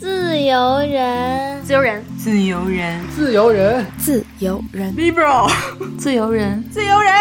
自由人，自由人，自由人，自由人，自由人，Libro，自由人，自由人。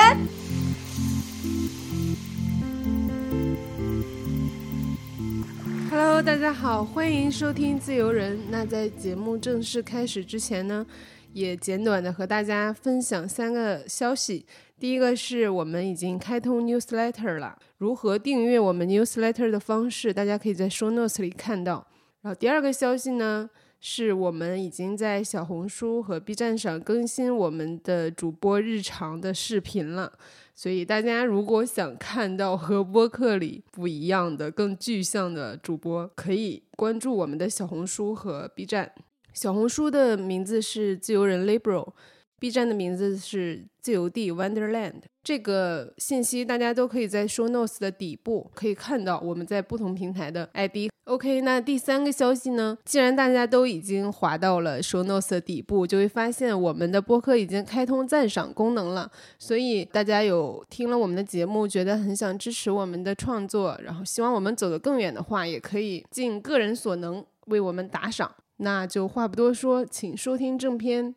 Hello，大家好，欢迎收听自由人。那在节目正式开始之前呢，也简短的和大家分享三个消息。第一个是我们已经开通 newsletter 了，如何订阅我们 newsletter 的方式，大家可以在 show notes 里看到。然后第二个消息呢，是我们已经在小红书和 B 站上更新我们的主播日常的视频了。所以大家如果想看到和播客里不一样的、更具象的主播，可以关注我们的小红书和 B 站。小红书的名字是自由人 Libro，B 站的名字是自由地 Wonderland。这个信息大家都可以在 Show Notes 的底部可以看到我们在不同平台的 ID。OK，那第三个消息呢？既然大家都已经滑到了 Show Notes 的底部，就会发现我们的播客已经开通赞赏功能了。所以大家有听了我们的节目，觉得很想支持我们的创作，然后希望我们走得更远的话，也可以尽个人所能为我们打赏。那就话不多说，请收听正片。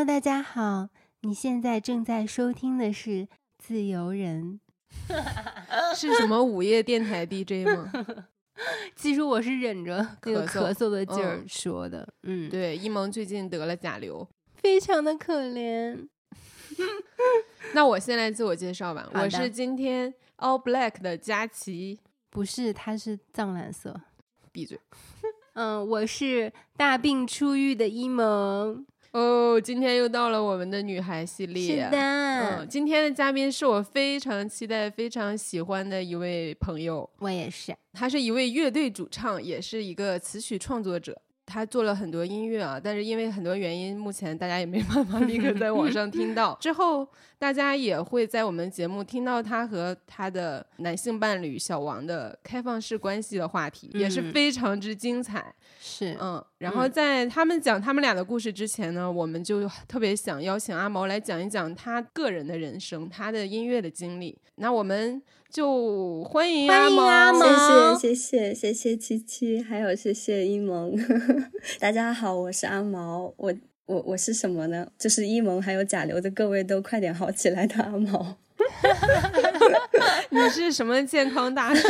Hello，大家好。你现在正在收听的是《自由人 》，是什么午夜电台 DJ 吗？其实我是忍着那个咳嗽的劲儿说的。嗯，对，一萌最近得了甲流，非常的可怜。那我先来自我介绍吧，我是今天 All Black 的佳琪，不是，他是藏蓝色。闭嘴。嗯，我是大病初愈的一萌。哦，今天又到了我们的女孩系列。是的，嗯，今天的嘉宾是我非常期待、非常喜欢的一位朋友。我也是，他是一位乐队主唱，也是一个词曲创作者。他做了很多音乐啊，但是因为很多原因，目前大家也没办法立刻在网上 听到。之后大家也会在我们节目听到他和他的男性伴侣小王的开放式关系的话题，也是非常之精彩。是，嗯。然后在他们讲他们俩的故事之前呢，我们就特别想邀请阿毛来讲一讲他个人的人生，他的音乐的经历。那我们。就欢迎阿毛，谢谢谢谢谢谢七七，还有谢谢一萌。大家好，我是阿毛，我我我是什么呢？就是一萌还有甲流的各位都快点好起来的阿毛。你是什么健康大使？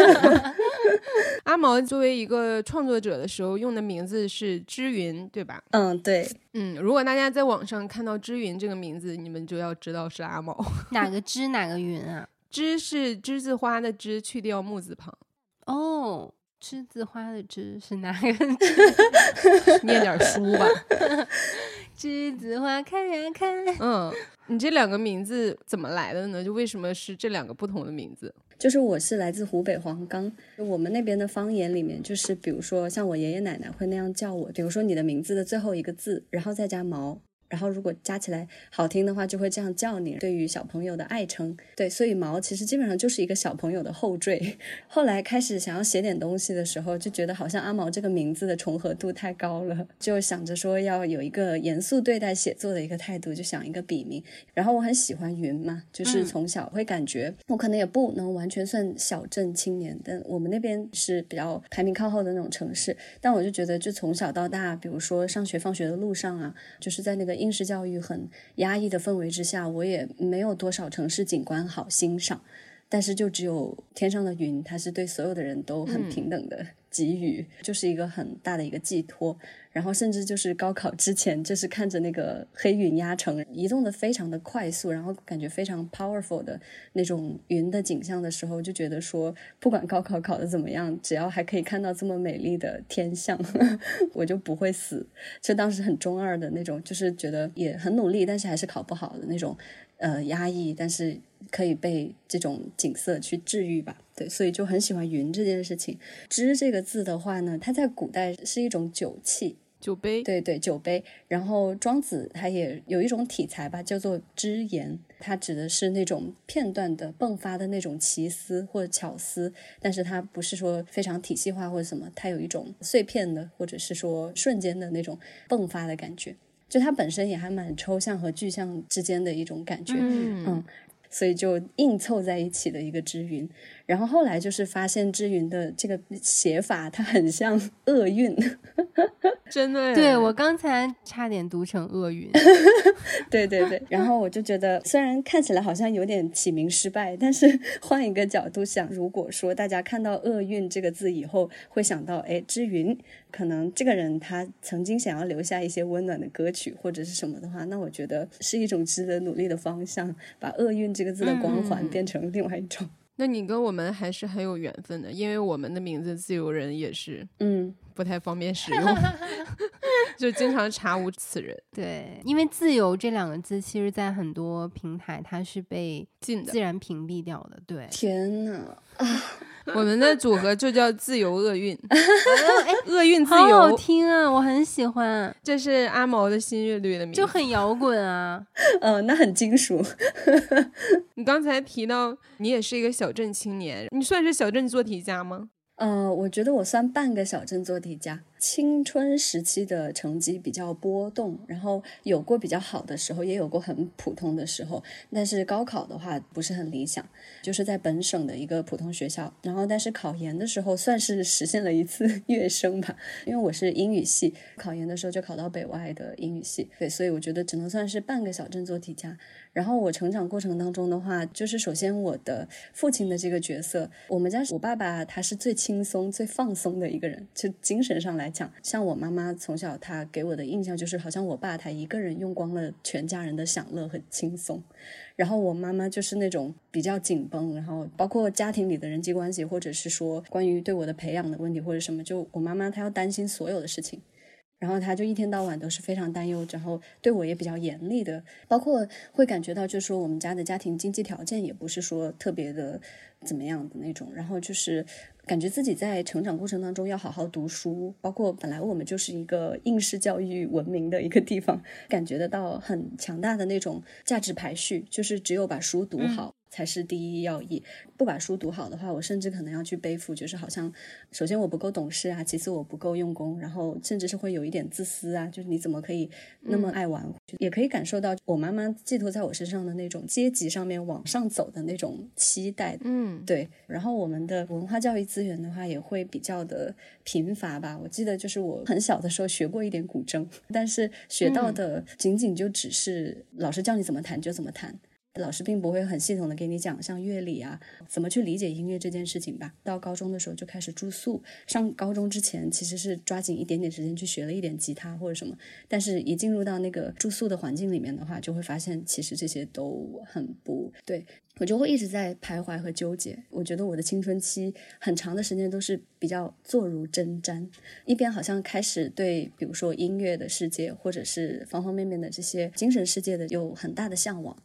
阿毛作为一个创作者的时候用的名字是知云，对吧？嗯，对，嗯，如果大家在网上看到知云这个名字，你们就要知道是阿毛。哪个知哪个云啊？栀是栀子花的栀，去掉木字旁。哦，栀子花的栀是哪个？念点书吧。栀子花开呀开。嗯，你这两个名字怎么来的呢？就为什么是这两个不同的名字？就是我是来自湖北黄冈，我们那边的方言里面，就是比如说像我爷爷奶奶会那样叫我，比如说你的名字的最后一个字，然后再加毛。然后如果加起来好听的话，就会这样叫你。对于小朋友的爱称，对，所以毛其实基本上就是一个小朋友的后缀。后来开始想要写点东西的时候，就觉得好像阿毛这个名字的重合度太高了，就想着说要有一个严肃对待写作的一个态度，就想一个笔名。然后我很喜欢云嘛，就是从小会感觉我可能也不能完全算小镇青年，但我们那边是比较排名靠后的那种城市。但我就觉得，就从小到大，比如说上学放学的路上啊，就是在那个。应试教育很压抑的氛围之下，我也没有多少城市景观好欣赏，但是就只有天上的云，它是对所有的人都很平等的。给予就是一个很大的一个寄托，然后甚至就是高考之前，就是看着那个黑云压城移动的非常的快速，然后感觉非常 powerful 的那种云的景象的时候，就觉得说，不管高考考的怎么样，只要还可以看到这么美丽的天象，我就不会死。就当时很中二的那种，就是觉得也很努力，但是还是考不好的那种，呃，压抑，但是。可以被这种景色去治愈吧，对，所以就很喜欢云这件事情。知这个字的话呢，它在古代是一种酒器，酒杯，对对，酒杯。然后庄子他也有一种体裁吧，叫做知言，它指的是那种片段的迸发的那种奇思或者巧思，但是它不是说非常体系化或者什么，它有一种碎片的或者是说瞬间的那种迸发的感觉。就它本身也还蛮抽象和具象之间的一种感觉，嗯，所以就硬凑在一起的一个之云。然后后来就是发现之云的这个写法，它很像厄运，真的。对我刚才差点读成厄运，对对对。然后我就觉得，虽然看起来好像有点起名失败，但是 换一个角度想，如果说大家看到厄运这个字以后，会想到，哎，之云，可能这个人他曾经想要留下一些温暖的歌曲或者是什么的话，那我觉得是一种值得努力的方向，把厄运这个字的光环变成另外一种。那你跟我们还是很有缘分的，因为我们的名字“自由人”也是，嗯，不太方便使用，就经常查无此人。对，因为“自由”这两个字，其实在很多平台它是被禁的，自然屏蔽掉的。对，天呐啊！我们的组合就叫“自由厄运 ”，厄运自由，好好听啊，我很喜欢。这是阿毛的新乐队的名字，就很摇滚啊。嗯，那很金属。你刚才提到你也是一个小镇青年，你算是小镇做题家吗？呃，我觉得我算半个小镇做题家。青春时期的成绩比较波动，然后有过比较好的时候，也有过很普通的时候。但是高考的话不是很理想，就是在本省的一个普通学校。然后但是考研的时候算是实现了一次 跃升吧，因为我是英语系，考研的时候就考到北外的英语系。对，所以我觉得只能算是半个小镇做题家。然后我成长过程当中的话，就是首先我的父亲的这个角色，我们家我爸爸他是最轻松、最放松的一个人，就精神上来。讲像我妈妈从小她给我的印象就是好像我爸他一个人用光了全家人的享乐和轻松，然后我妈妈就是那种比较紧绷，然后包括家庭里的人际关系或者是说关于对我的培养的问题或者什么，就我妈妈她要担心所有的事情，然后她就一天到晚都是非常担忧，然后对我也比较严厉的，包括会感觉到就是说我们家的家庭经济条件也不是说特别的怎么样的那种，然后就是。感觉自己在成长过程当中要好好读书，包括本来我们就是一个应试教育文明的一个地方，感觉得到很强大的那种价值排序，就是只有把书读好。才是第一要义。不把书读好的话，我甚至可能要去背负，就是好像，首先我不够懂事啊，其次我不够用功，然后甚至是会有一点自私啊，就是你怎么可以那么爱玩？也可以感受到我妈妈寄托在我身上的那种阶级上面往上走的那种期待。嗯，对。然后我们的文化教育资源的话，也会比较的贫乏吧。我记得就是我很小的时候学过一点古筝，但是学到的仅仅就只是老师叫你怎么弹就怎么弹。老师并不会很系统的给你讲像乐理啊，怎么去理解音乐这件事情吧。到高中的时候就开始住宿，上高中之前其实是抓紧一点点时间去学了一点吉他或者什么，但是一进入到那个住宿的环境里面的话，就会发现其实这些都很不对，我就会一直在徘徊和纠结。我觉得我的青春期很长的时间都是比较坐如针毡，一边好像开始对比如说音乐的世界或者是方方面面的这些精神世界的有很大的向往。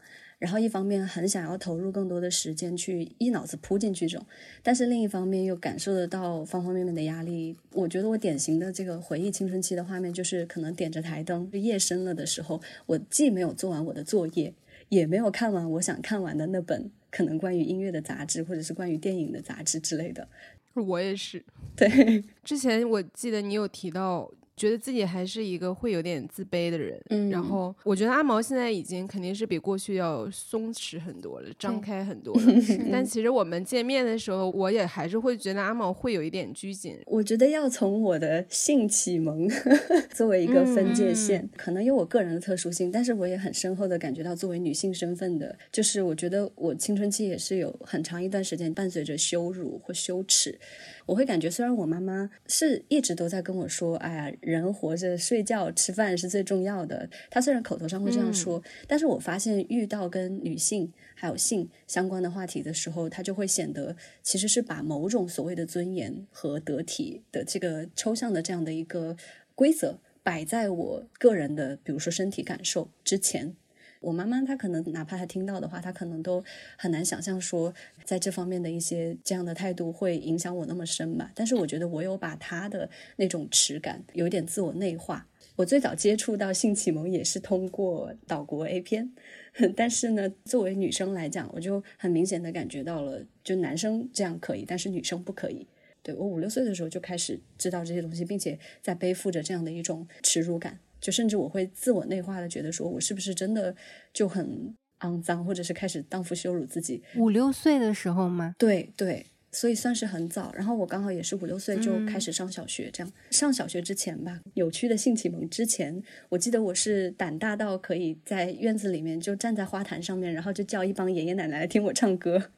然后一方面很想要投入更多的时间去一脑子扑进去这种，但是另一方面又感受得到方方面面的压力。我觉得我典型的这个回忆青春期的画面，就是可能点着台灯，夜深了的时候，我既没有做完我的作业，也没有看完我想看完的那本可能关于音乐的杂志，或者是关于电影的杂志之类的。我也是，对，之前我记得你有提到。觉得自己还是一个会有点自卑的人，嗯，然后我觉得阿毛现在已经肯定是比过去要松弛很多了，张开很多了。但其实我们见面的时候，我也还是会觉得阿毛会有一点拘谨。我觉得要从我的性启蒙 作为一个分界线，可能有我个人的特殊性，但是我也很深厚的感觉到，作为女性身份的，就是我觉得我青春期也是有很长一段时间伴随着羞辱或羞耻。我会感觉，虽然我妈妈是一直都在跟我说：“哎呀，人活着睡觉吃饭是最重要的。”他虽然口头上会这样说，但是我发现遇到跟女性还有性相关的话题的时候，他就会显得其实是把某种所谓的尊严和得体的这个抽象的这样的一个规则摆在我个人的，比如说身体感受之前。我妈妈她可能哪怕她听到的话，她可能都很难想象说，在这方面的一些这样的态度会影响我那么深吧。但是我觉得我有把她的那种耻感有点自我内化。我最早接触到性启蒙也是通过岛国 A 片，但是呢，作为女生来讲，我就很明显的感觉到了，就男生这样可以，但是女生不可以。对我五六岁的时候就开始知道这些东西，并且在背负着这样的一种耻辱感。就甚至我会自我内化的觉得说，我是不是真的就很肮脏，或者是开始荡妇羞辱自己。五六岁的时候吗？对对。所以算是很早，然后我刚好也是五六岁就开始上小学，这样上小学之前吧，有趣的性启蒙之前，我记得我是胆大到可以在院子里面就站在花坛上面，然后就叫一帮爷爷奶奶来听我唱歌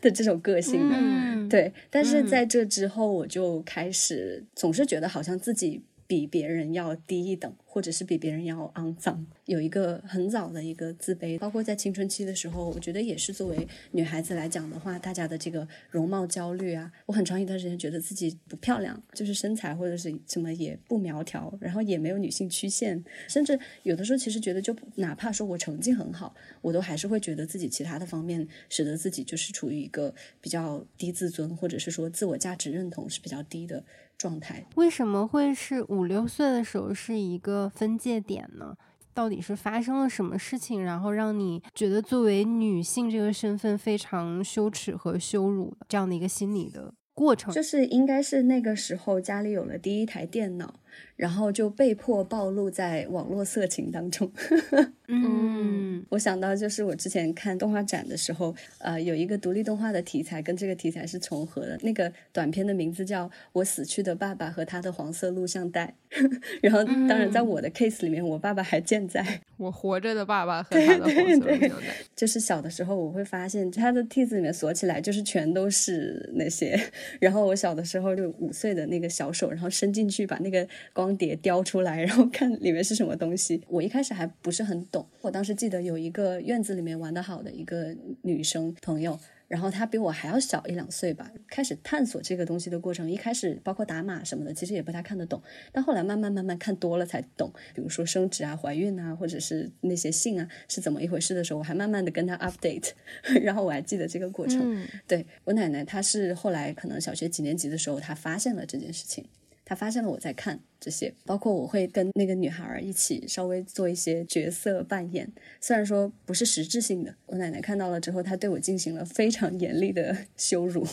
的这种个性的，对。但是在这之后，我就开始总是觉得好像自己。比别人要低一等，或者是比别人要肮脏，有一个很早的一个自卑，包括在青春期的时候，我觉得也是作为女孩子来讲的话，大家的这个容貌焦虑啊，我很长一段时间觉得自己不漂亮，就是身材或者是什么也不苗条，然后也没有女性曲线，甚至有的时候其实觉得，就哪怕说我成绩很好，我都还是会觉得自己其他的方面使得自己就是处于一个比较低自尊，或者是说自我价值认同是比较低的。状态为什么会是五六岁的时候是一个分界点呢？到底是发生了什么事情，然后让你觉得作为女性这个身份非常羞耻和羞辱这样的一个心理的过程？就是应该是那个时候家里有了第一台电脑。然后就被迫暴露在网络色情当中。嗯，我想到就是我之前看动画展的时候，呃，有一个独立动画的题材跟这个题材是重合的。那个短片的名字叫《我死去的爸爸和他的黄色录像带》。然后，当然，在我的 case 里面，我爸爸还健在。我活着的爸爸和他的黄色录像带。就是小的时候，我会发现他的屉子里面锁起来，就是全都是那些。然后我小的时候就五岁的那个小手，然后伸进去把那个。光碟雕出来，然后看里面是什么东西。我一开始还不是很懂。我当时记得有一个院子里面玩得好的一个女生朋友，然后她比我还要小一两岁吧。开始探索这个东西的过程，一开始包括打码什么的，其实也不太看得懂。但后来慢慢慢慢看多了才懂。比如说生殖啊、怀孕啊，或者是那些性啊是怎么一回事的时候，我还慢慢的跟她 update。然后我还记得这个过程。对我奶奶，她是后来可能小学几年级的时候，她发现了这件事情。他发现了我在看这些，包括我会跟那个女孩一起稍微做一些角色扮演，虽然说不是实质性的。我奶奶看到了之后，她对我进行了非常严厉的 羞辱，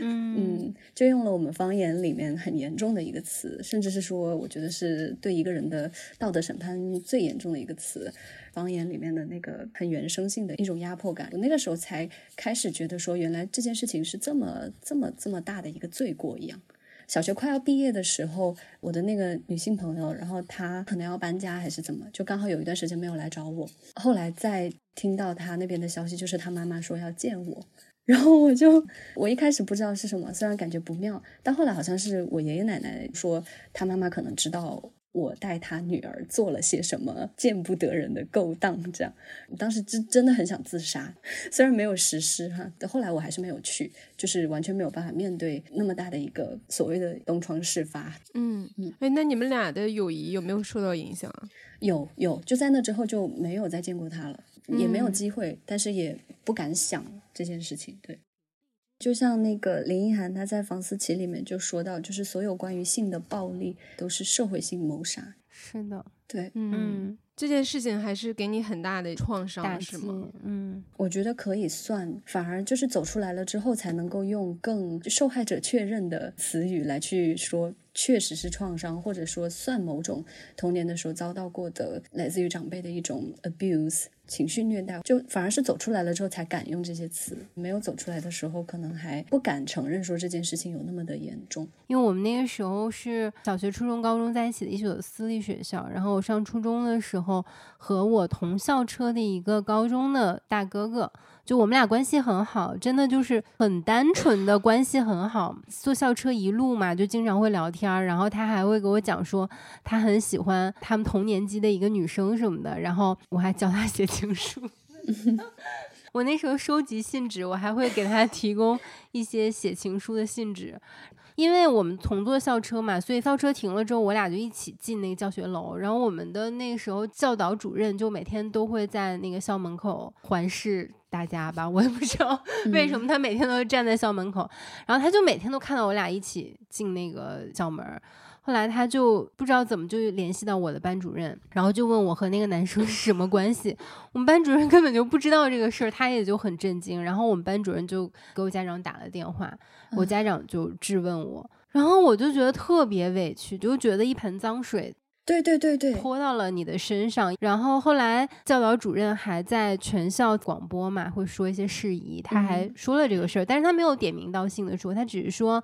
嗯，就用了我们方言里面很严重的一个词，甚至是说，我觉得是对一个人的道德审判最严重的一个词，方言里面的那个很原生性的一种压迫感。我那个时候才开始觉得说，原来这件事情是这么这么这么大的一个罪过一样。小学快要毕业的时候，我的那个女性朋友，然后她可能要搬家还是怎么，就刚好有一段时间没有来找我。后来再听到她那边的消息，就是她妈妈说要见我，然后我就我一开始不知道是什么，虽然感觉不妙，但后来好像是我爷爷奶奶说，她妈妈可能知道。我带他女儿做了些什么见不得人的勾当？这样，当时真真的很想自杀，虽然没有实施哈，但后来我还是没有去，就是完全没有办法面对那么大的一个所谓的东窗事发。嗯嗯，哎，那你们俩的友谊有没有受到影响啊？有有，就在那之后就没有再见过他了，也没有机会，但是也不敢想这件事情。对。就像那个林奕涵，她在《房思琪》里面就说到，就是所有关于性的暴力都是社会性谋杀。是的，对，嗯，这件事情还是给你很大的创伤，是吗？嗯，我觉得可以算，反而就是走出来了之后，才能够用更受害者确认的词语来去说，确实是创伤，或者说算某种童年的时候遭到过的来自于长辈的一种 abuse。情绪虐待，就反而是走出来了之后才敢用这些词，没有走出来的时候，可能还不敢承认说这件事情有那么的严重。因为我们那个时候是小学、初中、高中在一起的一所私立学校，然后我上初中的时候和我同校车的一个高中的大哥哥。就我们俩关系很好，真的就是很单纯的关系很好。坐校车一路嘛，就经常会聊天儿然后他还会给我讲说他很喜欢他们同年级的一个女生什么的，然后我还教他写情书。我那时候收集信纸，我还会给他提供一些写情书的信纸。因为我们同坐校车嘛，所以校车停了之后，我俩就一起进那个教学楼。然后我们的那个时候教导主任就每天都会在那个校门口环视大家吧，我也不知道为什么他每天都站在校门口。然后他就每天都看到我俩一起进那个校门。后来他就不知道怎么就联系到我的班主任，然后就问我和那个男生是什么关系。我们班主任根本就不知道这个事儿，他也就很震惊。然后我们班主任就给我家长打了电话，我家长就质问我，然后我就觉得特别委屈，就觉得一盆脏水对对对对，泼到了你的身上。然后后来教导主任还在全校广播嘛，会说一些事宜，他还说了这个事儿，但是他没有点名道姓的说，他只是说。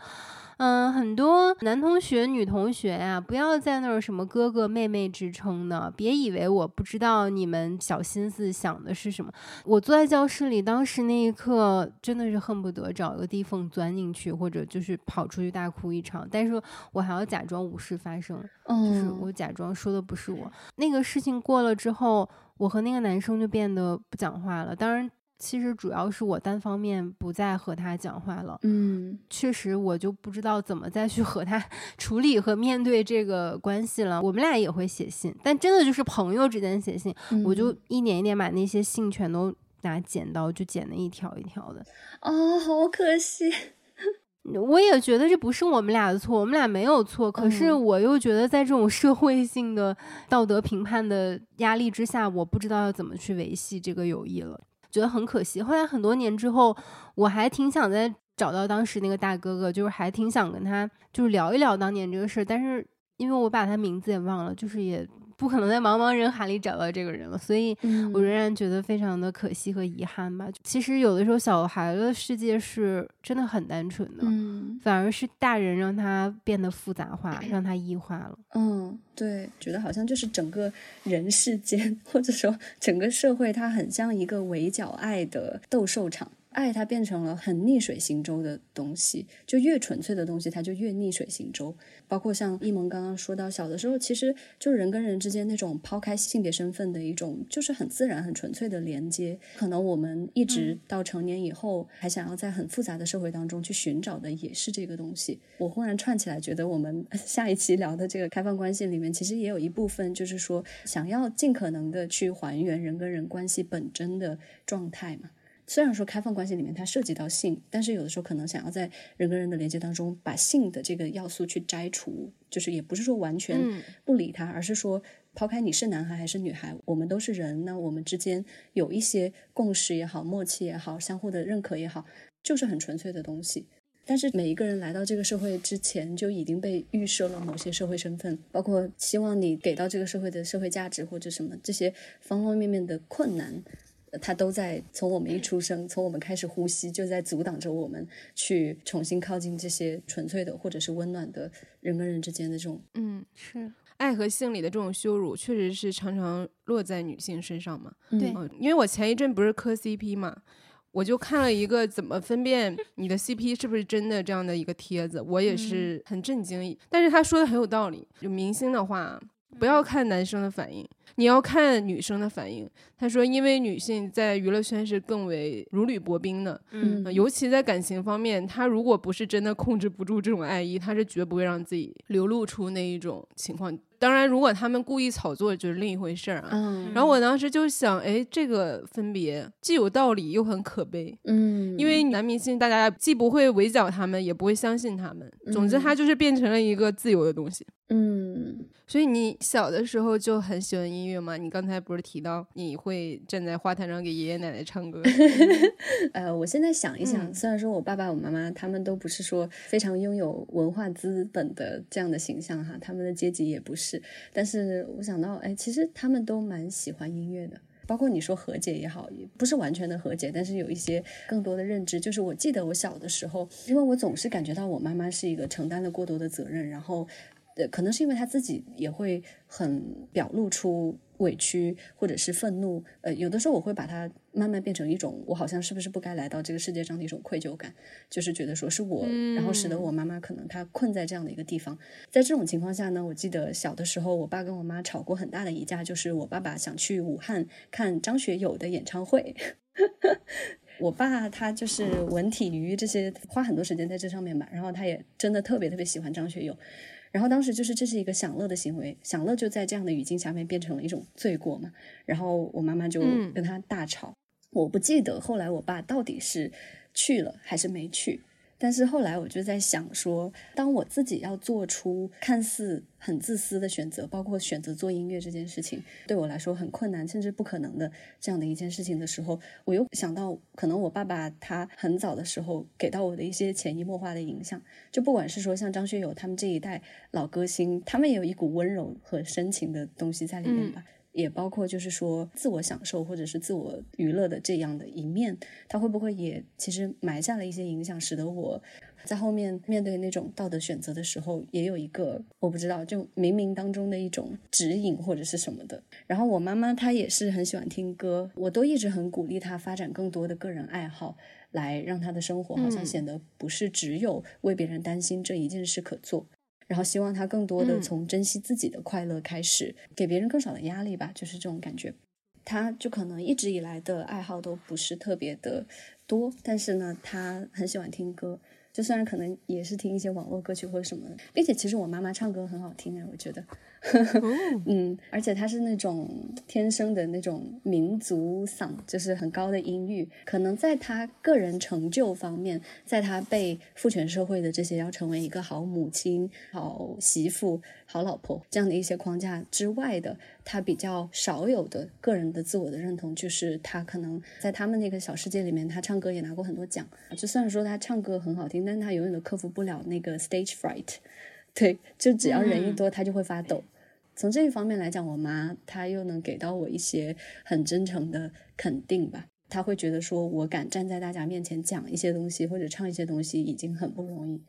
嗯，很多男同学、女同学呀，不要在那儿什么哥哥妹妹之称的，别以为我不知道你们小心思想的是什么。我坐在教室里，当时那一刻真的是恨不得找一个地缝钻进去，或者就是跑出去大哭一场。但是我还要假装无事发生，就是我假装说的不是我。那个事情过了之后，我和那个男生就变得不讲话了。当然。其实主要是我单方面不再和他讲话了，嗯，确实我就不知道怎么再去和他 处理和面对这个关系了。我们俩也会写信，但真的就是朋友之间写信，我就一点一点把那些信全都拿剪刀就剪的一条一条的。哦，好可惜。我也觉得这不是我们俩的错，我们俩没有错。可是我又觉得在这种社会性的道德评判的压力之下，我不知道要怎么去维系这个友谊了。觉得很可惜。后来很多年之后，我还挺想再找到当时那个大哥哥，就是还挺想跟他就是聊一聊当年这个事儿。但是因为我把他名字也忘了，就是也。不可能在茫茫人海里找到这个人了，所以我仍然觉得非常的可惜和遗憾吧。其实有的时候小孩的世界是真的很单纯的，反而是大人让他变得复杂化，让他异化了。嗯，对，觉得好像就是整个人世间，或者说整个社会，它很像一个围剿爱的斗兽场。爱它变成了很逆水行舟的东西，就越纯粹的东西，它就越逆水行舟。包括像一萌刚刚说到，小的时候其实就人跟人之间那种抛开性别身份的一种，就是很自然、很纯粹的连接。可能我们一直到成年以后，还想要在很复杂的社会当中去寻找的，也是这个东西。我忽然串起来，觉得我们下一期聊的这个开放关系里面，其实也有一部分，就是说想要尽可能的去还原人跟人关系本真的状态嘛。虽然说开放关系里面它涉及到性，但是有的时候可能想要在人跟人的连接当中把性的这个要素去摘除，就是也不是说完全不理它，而是说抛开你是男孩还是女孩，我们都是人，那我们之间有一些共识也好、默契也好、相互的认可也好，就是很纯粹的东西。但是每一个人来到这个社会之前就已经被预设了某些社会身份，包括希望你给到这个社会的社会价值或者什么这些方方面面的困难。他都在从我们一出生，从我们开始呼吸，就在阻挡着我们去重新靠近这些纯粹的或者是温暖的人跟人之间的这种，嗯，是爱和性里的这种羞辱，确实是常常落在女性身上嘛。对，因为我前一阵不是磕 CP 嘛，我就看了一个怎么分辨你的 CP 是不是真的这样的一个帖子，我也是很震惊。但是他说的很有道理，就明星的话，不要看男生的反应。你要看女生的反应。他说，因为女性在娱乐圈是更为如履薄冰的，嗯，尤其在感情方面，她如果不是真的控制不住这种爱意，她是绝不会让自己流露出那一种情况。当然，如果他们故意炒作，就是另一回事儿啊。嗯，然后我当时就想，哎，这个分别既有道理又很可悲。嗯，因为男明星大家既不会围剿他们，也不会相信他们。总之，他就是变成了一个自由的东西。嗯，所以你小的时候就很喜欢音乐吗？你刚才不是提到你会站在花坛上给爷爷奶奶唱歌？呃，我现在想一想，虽然说我爸爸、我妈妈他们都不是说非常拥有文化资本的这样的形象哈，他们的阶级也不是，是但是我想到，哎，其实他们都蛮喜欢音乐的。包括你说和解也好，也不是完全的和解，但是有一些更多的认知。就是我记得我小的时候，因为我总是感觉到我妈妈是一个承担了过多的责任，然后。呃，可能是因为他自己也会很表露出委屈或者是愤怒，呃，有的时候我会把它慢慢变成一种我好像是不是不该来到这个世界上的一种愧疚感，就是觉得说是我，然后使得我妈妈可能她困在这样的一个地方。在这种情况下呢，我记得小的时候，我爸跟我妈吵过很大的一架，就是我爸爸想去武汉看张学友的演唱会，我爸他就是文体娱这些花很多时间在这上面吧，然后他也真的特别特别喜欢张学友。然后当时就是这是一个享乐的行为，享乐就在这样的语境下面变成了一种罪过嘛。然后我妈妈就跟他大吵，我不记得后来我爸到底是去了还是没去。但是后来我就在想说，当我自己要做出看似很自私的选择，包括选择做音乐这件事情，对我来说很困难，甚至不可能的这样的一件事情的时候，我又想到，可能我爸爸他很早的时候给到我的一些潜移默化的影响，就不管是说像张学友他们这一代老歌星，他们也有一股温柔和深情的东西在里面吧。也包括就是说自我享受或者是自我娱乐的这样的一面，它会不会也其实埋下了一些影响，使得我在后面面对那种道德选择的时候，也有一个我不知道就冥冥当中的一种指引或者是什么的。然后我妈妈她也是很喜欢听歌，我都一直很鼓励她发展更多的个人爱好，来让她的生活好像显得不是只有为别人担心这一件事可做。然后希望他更多的从珍惜自己的快乐开始，给别人更少的压力吧，就是这种感觉。他就可能一直以来的爱好都不是特别的多，但是呢，他很喜欢听歌。就虽然可能也是听一些网络歌曲或者什么的，并且其实我妈妈唱歌很好听哎，我觉得，嗯，而且他是那种天生的那种民族嗓，就是很高的音域。可能在他个人成就方面，在他被父权社会的这些要成为一个好母亲、好媳妇、好老婆这样的一些框架之外的。他比较少有的个人的自我的认同，就是他可能在他们那个小世界里面，他唱歌也拿过很多奖。就虽然说他唱歌很好听，但他永远都克服不了那个 stage fright。对，就只要人一多，他就会发抖。从这一方面来讲，我妈她又能给到我一些很真诚的肯定吧。她会觉得说我敢站在大家面前讲一些东西或者唱一些东西，已经很不容易。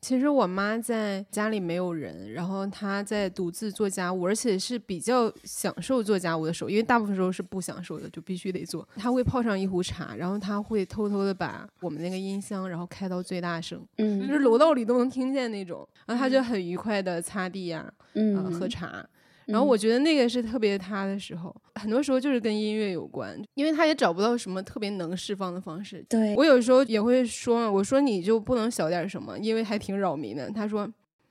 其实我妈在家里没有人，然后她在独自做家务，而且是比较享受做家务的时候，因为大部分时候是不享受的，就必须得做。她会泡上一壶茶，然后她会偷偷的把我们那个音箱，然后开到最大声，嗯，就是楼道里都能听见那种，然后她就很愉快的擦地呀，嗯，喝茶。然后我觉得那个是特别他的时候，很多时候就是跟音乐有关，因为他也找不到什么特别能释放的方式。对我有时候也会说，我说你就不能小点什么，因为还挺扰民的。他说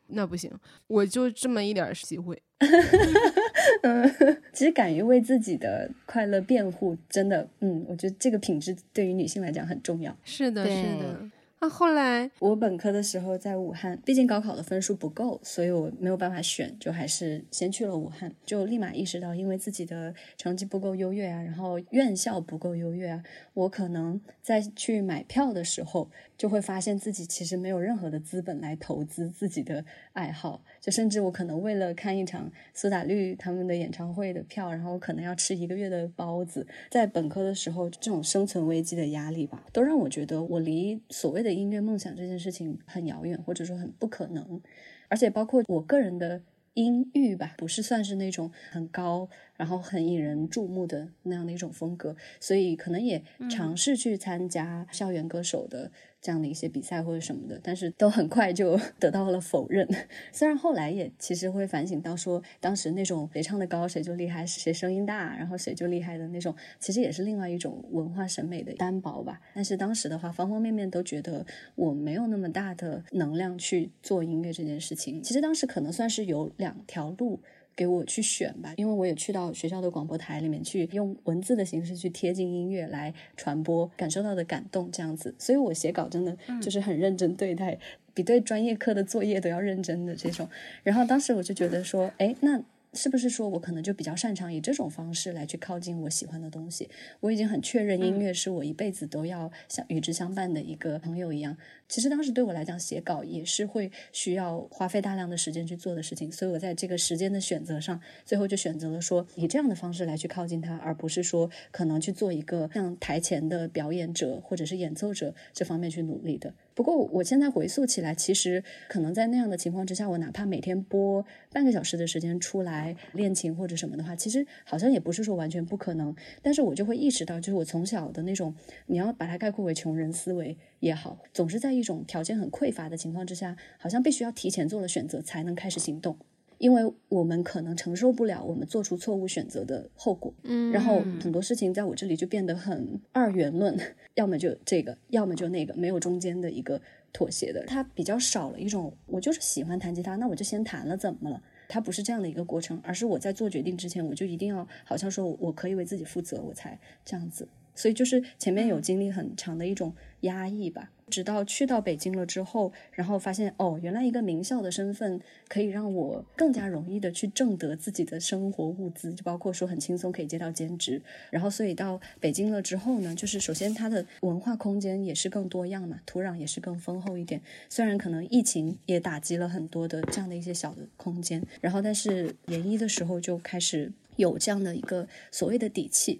那不行，我就这么一点机会。嗯，其实敢于为自己的快乐辩护，真的，嗯，我觉得这个品质对于女性来讲很重要。是的，是的。那后来，我本科的时候在武汉，毕竟高考的分数不够，所以我没有办法选，就还是先去了武汉。就立马意识到，因为自己的成绩不够优越啊，然后院校不够优越啊，我可能在去买票的时候，就会发现自己其实没有任何的资本来投资自己的爱好。就甚至我可能为了看一场苏打绿他们的演唱会的票，然后我可能要吃一个月的包子。在本科的时候，这种生存危机的压力吧，都让我觉得我离所谓的。的音乐梦想这件事情很遥远，或者说很不可能，而且包括我个人的音域吧，不是算是那种很高，然后很引人注目的那样的一种风格，所以可能也尝试去参加校园歌手的。这样的一些比赛或者什么的，但是都很快就 得到了否认。虽然后来也其实会反省到说，当时那种谁唱的高谁就厉害，谁声音大，然后谁就厉害的那种，其实也是另外一种文化审美的单薄吧。但是当时的话，方方面面都觉得我没有那么大的能量去做音乐这件事情。其实当时可能算是有两条路。给我去选吧，因为我也去到学校的广播台里面去，用文字的形式去贴近音乐来传播感受到的感动，这样子。所以我写稿真的就是很认真对待，比对专业课的作业都要认真的这种。然后当时我就觉得说，哎，那。是不是说我可能就比较擅长以这种方式来去靠近我喜欢的东西？我已经很确认音乐是我一辈子都要相与之相伴的一个朋友一样。其实当时对我来讲，写稿也是会需要花费大量的时间去做的事情。所以我在这个时间的选择上，最后就选择了说以这样的方式来去靠近他，而不是说可能去做一个像台前的表演者或者是演奏者这方面去努力的。不过我现在回溯起来，其实可能在那样的情况之下，我哪怕每天播半个小时的时间出来练琴或者什么的话，其实好像也不是说完全不可能。但是我就会意识到，就是我从小的那种，你要把它概括为穷人思维也好，总是在一种条件很匮乏的情况之下，好像必须要提前做了选择才能开始行动。因为我们可能承受不了我们做出错误选择的后果，嗯，然后很多事情在我这里就变得很二元论，要么就这个，要么就那个，没有中间的一个妥协的。它比较少了一种，我就是喜欢弹吉他，那我就先弹了，怎么了？它不是这样的一个过程，而是我在做决定之前，我就一定要好像说我可以为自己负责，我才这样子。所以就是前面有经历很长的一种压抑吧。直到去到北京了之后，然后发现哦，原来一个名校的身份可以让我更加容易的去挣得自己的生活物资，就包括说很轻松可以接到兼职。然后所以到北京了之后呢，就是首先它的文化空间也是更多样嘛，土壤也是更丰厚一点。虽然可能疫情也打击了很多的这样的一些小的空间，然后但是研一的时候就开始有这样的一个所谓的底气。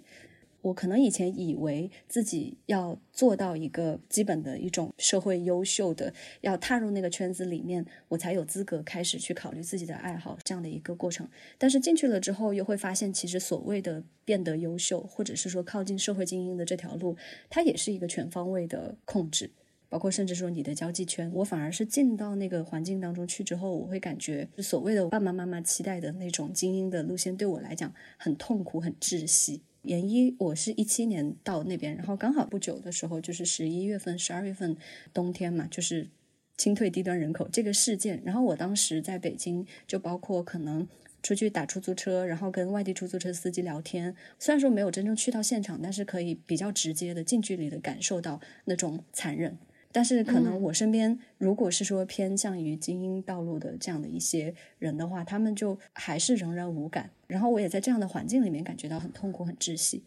我可能以前以为自己要做到一个基本的一种社会优秀的，要踏入那个圈子里面，我才有资格开始去考虑自己的爱好这样的一个过程。但是进去了之后，又会发现，其实所谓的变得优秀，或者是说靠近社会精英的这条路，它也是一个全方位的控制，包括甚至说你的交际圈。我反而是进到那个环境当中去之后，我会感觉所谓的爸爸妈妈期待的那种精英的路线，对我来讲很痛苦、很窒息。研一，我是一七年到那边，然后刚好不久的时候，就是十一月份、十二月份，冬天嘛，就是清退低端人口这个事件。然后我当时在北京，就包括可能出去打出租车，然后跟外地出租车司机聊天。虽然说没有真正去到现场，但是可以比较直接的、近距离的感受到那种残忍。但是可能我身边，如果是说偏向于精英道路的这样的一些人的话，他们就还是仍然无感。然后我也在这样的环境里面感觉到很痛苦、很窒息。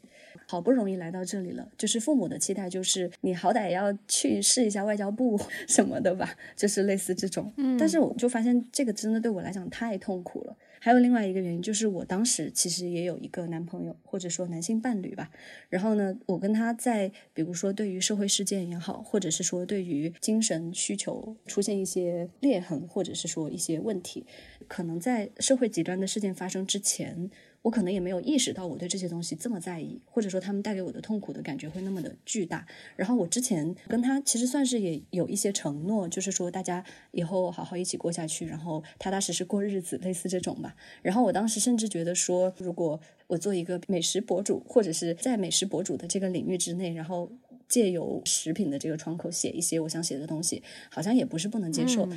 好不容易来到这里了，就是父母的期待就是你好歹要去试一下外交部什么的吧，就是类似这种。但是我就发现这个真的对我来讲太痛苦了。还有另外一个原因，就是我当时其实也有一个男朋友，或者说男性伴侣吧。然后呢，我跟他在，比如说对于社会事件也好，或者是说对于精神需求出现一些裂痕，或者是说一些问题，可能在社会极端的事件发生之前。我可能也没有意识到我对这些东西这么在意，或者说他们带给我的痛苦的感觉会那么的巨大。然后我之前跟他其实算是也有一些承诺，就是说大家以后好好一起过下去，然后踏踏实实过日子，类似这种吧。然后我当时甚至觉得说，如果我做一个美食博主，或者是在美食博主的这个领域之内，然后借由食品的这个窗口写一些我想写的东西，好像也不是不能接受。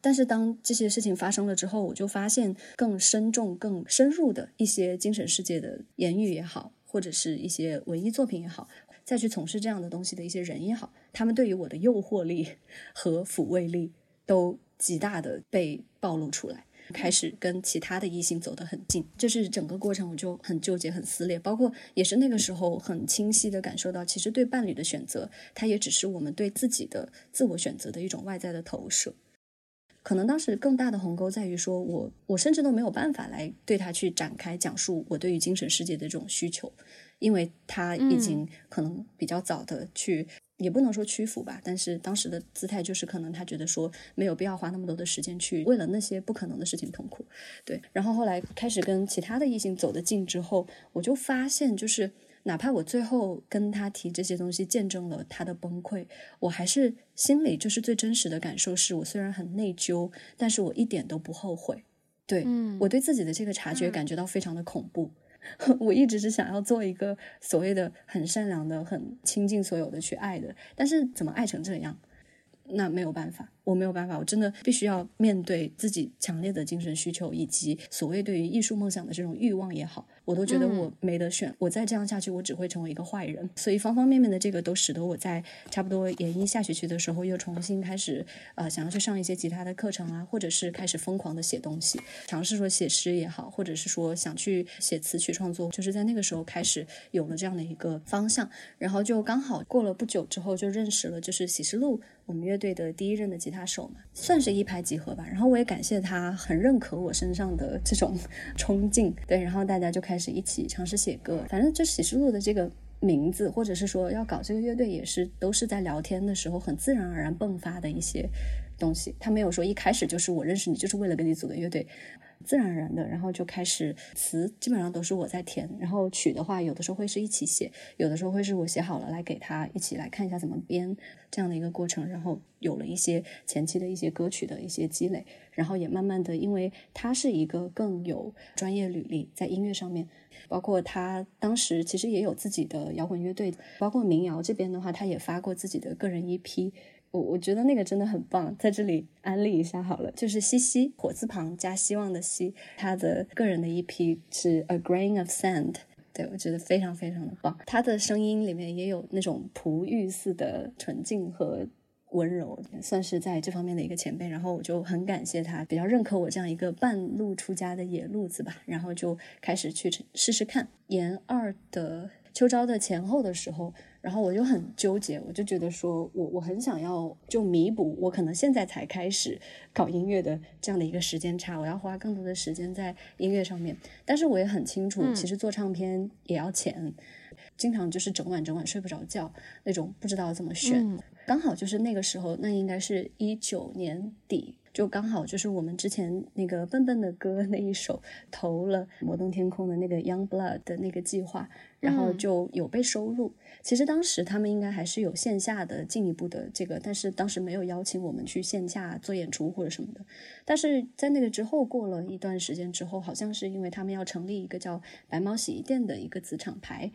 但是当这些事情发生了之后，我就发现更深重、更深入的一些精神世界的言语也好，或者是一些文艺作品也好，再去从事这样的东西的一些人也好，他们对于我的诱惑力 和抚慰力都极大的被暴露出来，开始跟其他的异性走得很近。就是整个过程我就很纠结、很撕裂，包括也是那个时候很清晰的感受到，其实对伴侣的选择，它也只是我们对自己的自我选择的一种外在的投射。可能当时更大的鸿沟在于说，我我甚至都没有办法来对他去展开讲述我对于精神世界的这种需求，因为他已经可能比较早的去，也不能说屈服吧，但是当时的姿态就是可能他觉得说没有必要花那么多的时间去为了那些不可能的事情痛苦，对。然后后来开始跟其他的异性走得近之后，我就发现就是。哪怕我最后跟他提这些东西，见证了他的崩溃，我还是心里就是最真实的感受是，我虽然很内疚，但是我一点都不后悔。对我对自己的这个察觉感觉到非常的恐怖。我一直是想要做一个所谓的很善良的、很亲近所有的去爱的，但是怎么爱成这样？那没有办法，我没有办法，我真的必须要面对自己强烈的精神需求，以及所谓对于艺术梦想的这种欲望也好。我都觉得我没得选，我再这样下去，我只会成为一个坏人。所以方方面面的这个都使得我在差不多研一下学期的时候，又重新开始呃想要去上一些吉他的课程啊，或者是开始疯狂的写东西，尝试说写诗也好，或者是说想去写词曲创作，就是在那个时候开始有了这样的一个方向。然后就刚好过了不久之后，就认识了就是喜事录我们乐队的第一任的吉他手嘛，算是一拍即合吧。然后我也感谢他很认可我身上的这种 冲劲，对，然后大家就开。是一起尝试写歌，反正就喜事录的这个名字，或者是说要搞这个乐队，也是都是在聊天的时候很自然而然迸发的一些东西。他没有说一开始就是我认识你就是为了跟你组的乐队。自然而然的，然后就开始词基本上都是我在填，然后曲的话有的时候会是一起写，有的时候会是我写好了来给他一起来看一下怎么编这样的一个过程，然后有了一些前期的一些歌曲的一些积累，然后也慢慢的，因为他是一个更有专业履历在音乐上面，包括他当时其实也有自己的摇滚乐队，包括民谣这边的话，他也发过自己的个人 EP。我我觉得那个真的很棒，在这里安利一下好了，就是西西火字旁加希望的希，他的个人的一批是 A Grain of Sand，对我觉得非常非常的棒。他的声音里面也有那种璞玉似的纯净和温柔，算是在这方面的一个前辈。然后我就很感谢他，比较认可我这样一个半路出家的野路子吧。然后就开始去试试看研二的秋招的前后的时候。然后我就很纠结，我就觉得说，我我很想要就弥补我可能现在才开始搞音乐的这样的一个时间差，我要花更多的时间在音乐上面。但是我也很清楚，其实做唱片也要钱，经常就是整晚整晚睡不着觉那种，不知道怎么选。刚好就是那个时候，那应该是一九年底。就刚好就是我们之前那个笨笨的歌那一首投了摩登天空的那个 Young Blood 的那个计划，然后就有被收录。其实当时他们应该还是有线下的进一步的这个，但是当时没有邀请我们去线下做演出或者什么的。但是在那个之后过了一段时间之后，好像是因为他们要成立一个叫白猫洗衣店的一个子厂牌，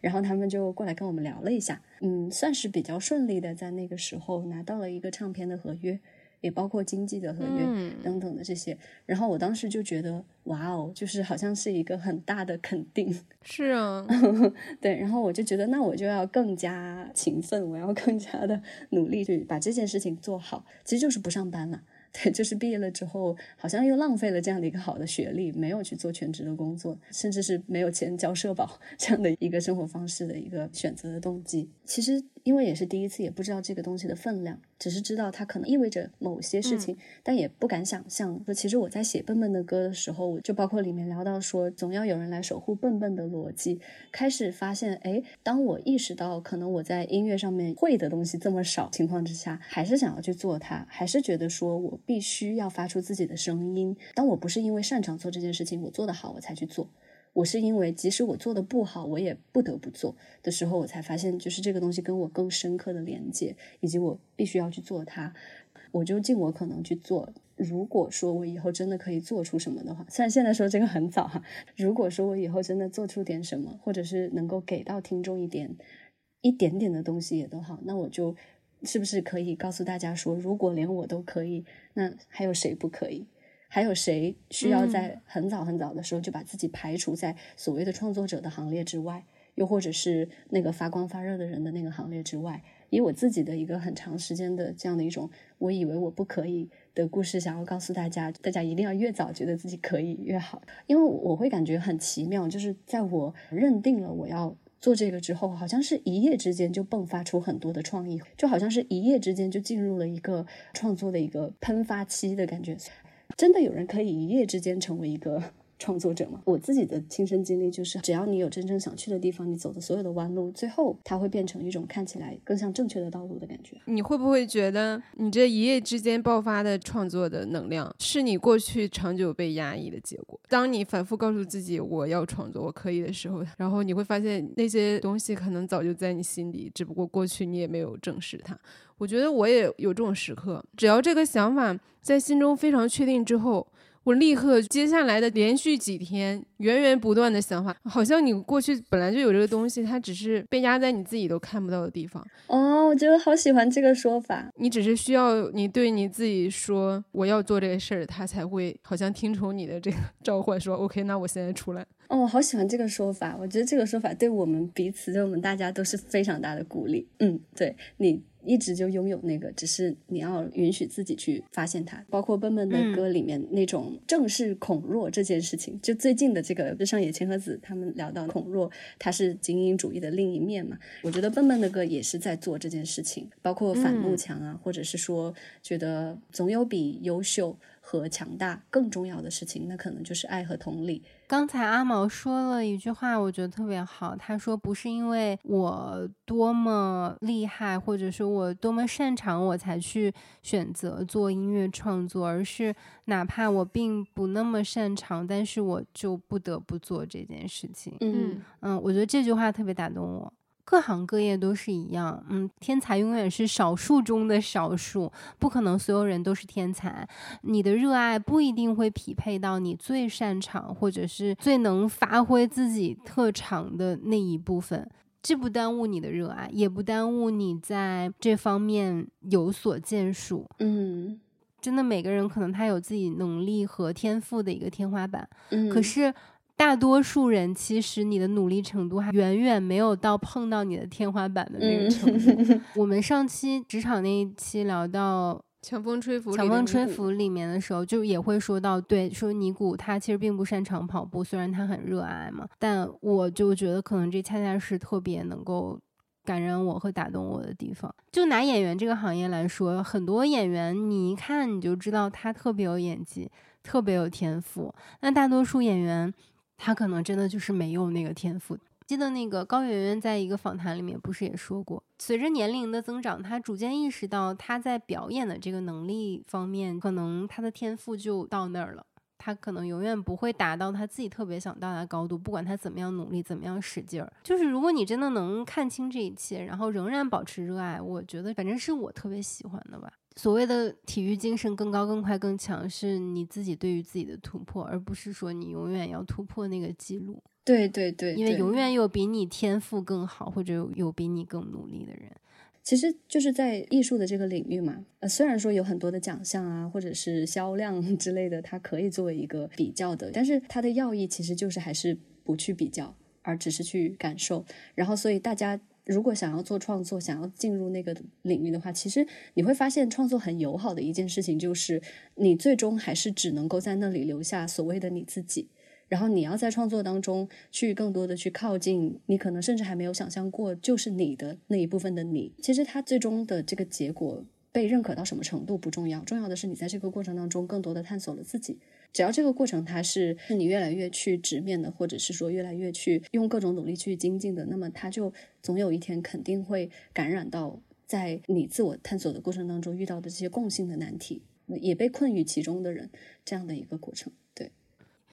然后他们就过来跟我们聊了一下，嗯，算是比较顺利的在那个时候拿到了一个唱片的合约。也包括经济的合约等等的这些，然后我当时就觉得，哇哦，就是好像是一个很大的肯定。是啊，对，然后我就觉得，那我就要更加勤奋，我要更加的努力去把这件事情做好，其实就是不上班了。对，就是毕业了之后，好像又浪费了这样的一个好的学历，没有去做全职的工作，甚至是没有钱交社保这样的一个生活方式的一个选择的动机。其实因为也是第一次，也不知道这个东西的分量，只是知道它可能意味着某些事情，但也不敢想象。说其实我在写笨笨的歌的时候，就包括里面聊到说，总要有人来守护笨笨的逻辑。开始发现，哎，当我意识到可能我在音乐上面会的东西这么少情况之下，还是想要去做它，还是觉得说我。必须要发出自己的声音。当我不是因为擅长做这件事情，我做得好，我才去做；我是因为即使我做的不好，我也不得不做的时候，我才发现，就是这个东西跟我更深刻的连接，以及我必须要去做它。我就尽我可能去做。如果说我以后真的可以做出什么的话，虽然现在说这个很早哈。如果说我以后真的做出点什么，或者是能够给到听众一点一点点的东西也都好，那我就。是不是可以告诉大家说，如果连我都可以，那还有谁不可以？还有谁需要在很早很早的时候就把自己排除在所谓的创作者的行列之外，又或者是那个发光发热的人的那个行列之外？以我自己的一个很长时间的这样的一种，我以为我不可以的故事，想要告诉大家，大家一定要越早觉得自己可以越好，因为我会感觉很奇妙，就是在我认定了我要。做这个之后，好像是一夜之间就迸发出很多的创意，就好像是一夜之间就进入了一个创作的一个喷发期的感觉。真的有人可以一夜之间成为一个？创作者嘛，我自己的亲身经历就是，只要你有真正想去的地方，你走的所有的弯路，最后它会变成一种看起来更像正确的道路的感觉。你会不会觉得，你这一夜之间爆发的创作的能量，是你过去长久被压抑的结果？当你反复告诉自己我要创作，我可以的时候，然后你会发现那些东西可能早就在你心里，只不过过去你也没有正视它。我觉得我也有这种时刻，只要这个想法在心中非常确定之后。我立刻接下来的连续几天源源不断的想法，好像你过去本来就有这个东西，它只是被压在你自己都看不到的地方。哦，我觉得好喜欢这个说法。你只是需要你对你自己说我要做这个事儿，他才会好像听从你的这个召唤，说 OK，那我现在出来。哦，我好喜欢这个说法。我觉得这个说法对我们彼此，对我们大家都是非常大的鼓励。嗯，对你。一直就拥有那个，只是你要允许自己去发现它。包括笨笨的歌里面那种正视孔若这件事情，就最近的这个上野千鹤子他们聊到孔若，他是精英主义的另一面嘛。我觉得笨笨的歌也是在做这件事情，包括反慕强啊，或者是说觉得总有比优秀。和强大更重要的事情，那可能就是爱和同理。刚才阿毛说了一句话，我觉得特别好。他说：“不是因为我多么厉害，或者说我多么擅长，我才去选择做音乐创作，而是哪怕我并不那么擅长，但是我就不得不做这件事情。”嗯嗯，我觉得这句话特别打动我。各行各业都是一样，嗯，天才永远是少数中的少数，不可能所有人都是天才。你的热爱不一定会匹配到你最擅长或者是最能发挥自己特长的那一部分，既不耽误你的热爱，也不耽误你在这方面有所建树。嗯，真的，每个人可能他有自己能力和天赋的一个天花板，嗯，可是。大多数人其实你的努力程度还远远没有到碰到你的天花板的那个程度。我们上期职场那一期聊到。强风吹拂，强风吹拂里面的时候，就也会说到，对，说尼古他其实并不擅长跑步，虽然他很热爱嘛，但我就觉得可能这恰恰是特别能够感染我和打动我的地方。就拿演员这个行业来说，很多演员你一看你就知道他特别有演技，特别有天赋，那大多数演员他可能真的就是没有那个天赋。记得那个高圆圆在一个访谈里面不是也说过，随着年龄的增长，她逐渐意识到她在表演的这个能力方面，可能她的天赋就到那儿了，她可能永远不会达到她自己特别想到达高度，不管她怎么样努力，怎么样使劲儿。就是如果你真的能看清这一切，然后仍然保持热爱，我觉得反正是我特别喜欢的吧。所谓的体育精神更高、更快、更强，是你自己对于自己的突破，而不是说你永远要突破那个记录。对对对，因为永远有比你天赋更好，或者有有比你更努力的人。其实就是在艺术的这个领域嘛，呃，虽然说有很多的奖项啊，或者是销量 之类的，它可以作为一个比较的，但是它的要义其实就是还是不去比较，而只是去感受。然后，所以大家如果想要做创作，想要进入那个领域的话，其实你会发现创作很友好的一件事情，就是你最终还是只能够在那里留下所谓的你自己。然后你要在创作当中去更多的去靠近，你可能甚至还没有想象过，就是你的那一部分的你。其实它最终的这个结果被认可到什么程度不重要，重要的是你在这个过程当中更多的探索了自己。只要这个过程它是是你越来越去直面的，或者是说越来越去用各种努力去精进的，那么它就总有一天肯定会感染到在你自我探索的过程当中遇到的这些共性的难题，也被困于其中的人这样的一个过程。对。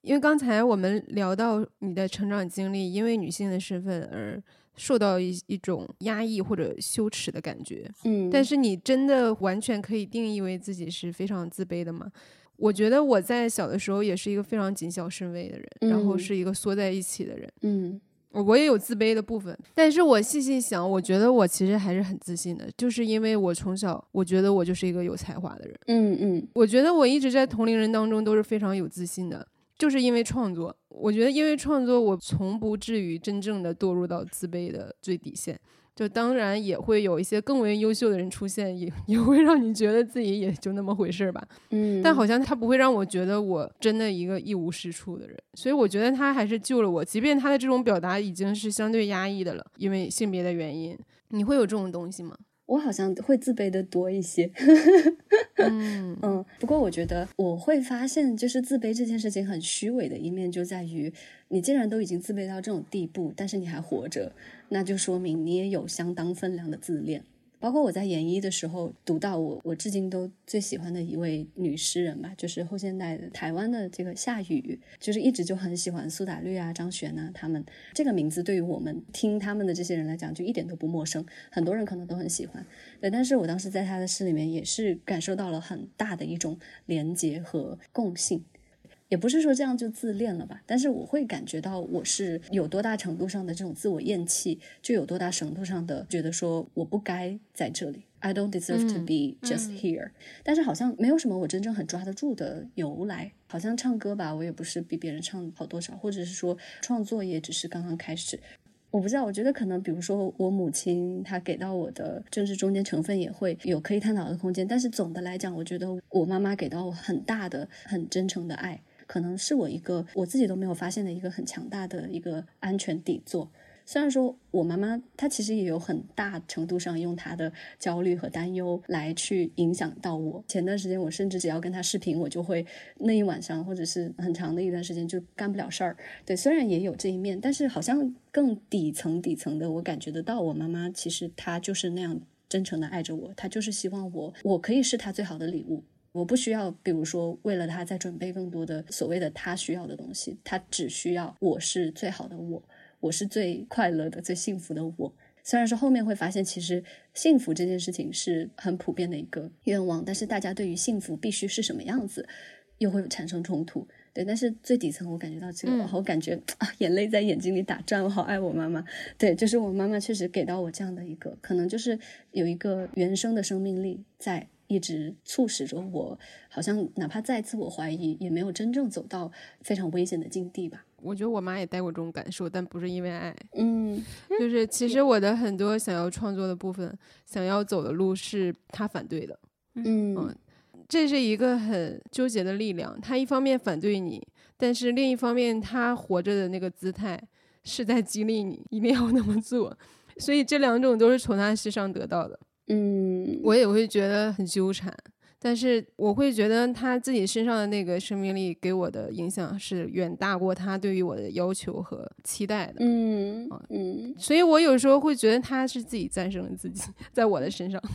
因为刚才我们聊到你的成长经历，因为女性的身份而受到一一种压抑或者羞耻的感觉，嗯，但是你真的完全可以定义为自己是非常自卑的吗？我觉得我在小的时候也是一个非常谨小慎微的人，然后是一个缩在一起的人，嗯，我也有自卑的部分，但是我细细想，我觉得我其实还是很自信的，就是因为我从小我觉得我就是一个有才华的人，嗯嗯，我觉得我一直在同龄人当中都是非常有自信的。就是因为创作，我觉得因为创作，我从不至于真正的堕入到自卑的最底线。就当然也会有一些更为优秀的人出现，也也会让你觉得自己也就那么回事儿吧。嗯，但好像他不会让我觉得我真的一个一无是处的人。所以我觉得他还是救了我，即便他的这种表达已经是相对压抑的了，因为性别的原因。你会有这种东西吗？我好像会自卑的多一些，嗯 嗯。不过我觉得我会发现，就是自卑这件事情很虚伪的一面，就在于你既然都已经自卑到这种地步，但是你还活着，那就说明你也有相当分量的自恋。包括我在研一的时候读到我，我至今都最喜欢的一位女诗人吧，就是后现代的台湾的这个夏雨，就是一直就很喜欢苏打绿啊、张悬啊他们。这个名字对于我们听他们的这些人来讲，就一点都不陌生，很多人可能都很喜欢。对，但是我当时在他的诗里面也是感受到了很大的一种连接和共性。也不是说这样就自恋了吧，但是我会感觉到我是有多大程度上的这种自我厌弃，就有多大程度上的觉得说我不该在这里，I don't deserve to be just here。但是好像没有什么我真正很抓得住的由来，好像唱歌吧，我也不是比别人唱好多少，或者是说创作也只是刚刚开始。我不知道，我觉得可能，比如说我母亲她给到我的政治中间成分也会有可以探讨的空间，但是总的来讲，我觉得我妈妈给到我很大的、很真诚的爱。可能是我一个我自己都没有发现的一个很强大的一个安全底座。虽然说我妈妈她其实也有很大程度上用她的焦虑和担忧来去影响到我。前段时间我甚至只要跟她视频，我就会那一晚上或者是很长的一段时间就干不了事儿。对，虽然也有这一面，但是好像更底层底层的，我感觉得到我妈妈其实她就是那样真诚的爱着我，她就是希望我我可以是她最好的礼物。我不需要，比如说为了他再准备更多的所谓的他需要的东西，他只需要我是最好的我，我是最快乐的、最幸福的我。虽然说后面会发现，其实幸福这件事情是很普遍的一个愿望，但是大家对于幸福必须是什么样子，又会产生冲突。对，但是最底层我感觉到这个，我感觉啊，眼泪在眼睛里打转。我好爱我妈妈。对，就是我妈妈确实给到我这样的一个，可能就是有一个原生的生命力在。一直促使着我，好像哪怕再自我怀疑，也没有真正走到非常危险的境地吧。我觉得我妈也带过这种感受，但不是因为爱，嗯 就是其实我的很多想要创作的部分，想要走的路是她反对的，嗯这是一个很纠结的力量。她一方面反对你，但是另一方面，她活着的那个姿态是在激励你一定要那么做，所以这两种都是从她身上得到的。嗯，我也会觉得很纠缠，但是我会觉得他自己身上的那个生命力给我的影响是远大过他对于我的要求和期待的。嗯嗯，所以我有时候会觉得他是自己战胜了自己，在我的身上。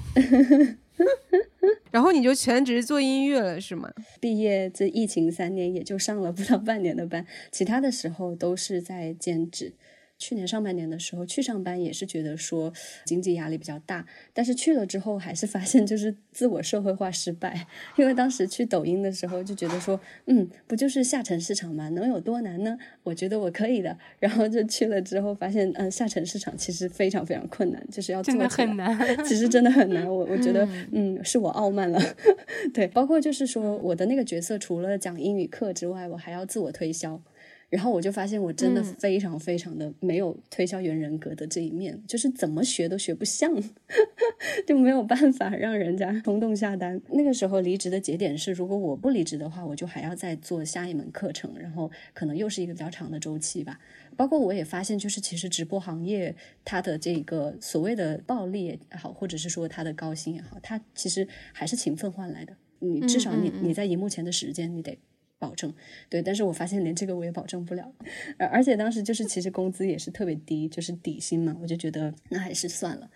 然后你就全职做音乐了，是吗？毕业这疫情三年，也就上了不到半年的班，其他的时候都是在兼职。去年上半年的时候去上班，也是觉得说经济压力比较大，但是去了之后还是发现就是自我社会化失败，因为当时去抖音的时候就觉得说，嗯，不就是下沉市场吗？能有多难呢？我觉得我可以的。然后就去了之后发现，嗯，下沉市场其实非常非常困难，就是要做真的起来很难。其实真的很难，我 我觉得，嗯，是我傲慢了。对，包括就是说，我的那个角色除了讲英语课之外，我还要自我推销。然后我就发现，我真的嗯非常非常的没有推销员人格的这一面，就是怎么学都学不像，就没有办法让人家冲动下单。那个时候离职的节点是，如果我不离职的话，我就还要再做下一门课程，然后可能又是一个比较长的周期吧。包括我也发现，就是其实直播行业它的这个所谓的暴利也好，或者是说它的高薪也好，它其实还是勤奋换来的。你至少你嗯嗯嗯你在荧幕前的时间，你得保证。对，但是我发现连这个我也保证不了，而而且当时就是其实工资也是特别低，就是底薪嘛，我就觉得那还是算了。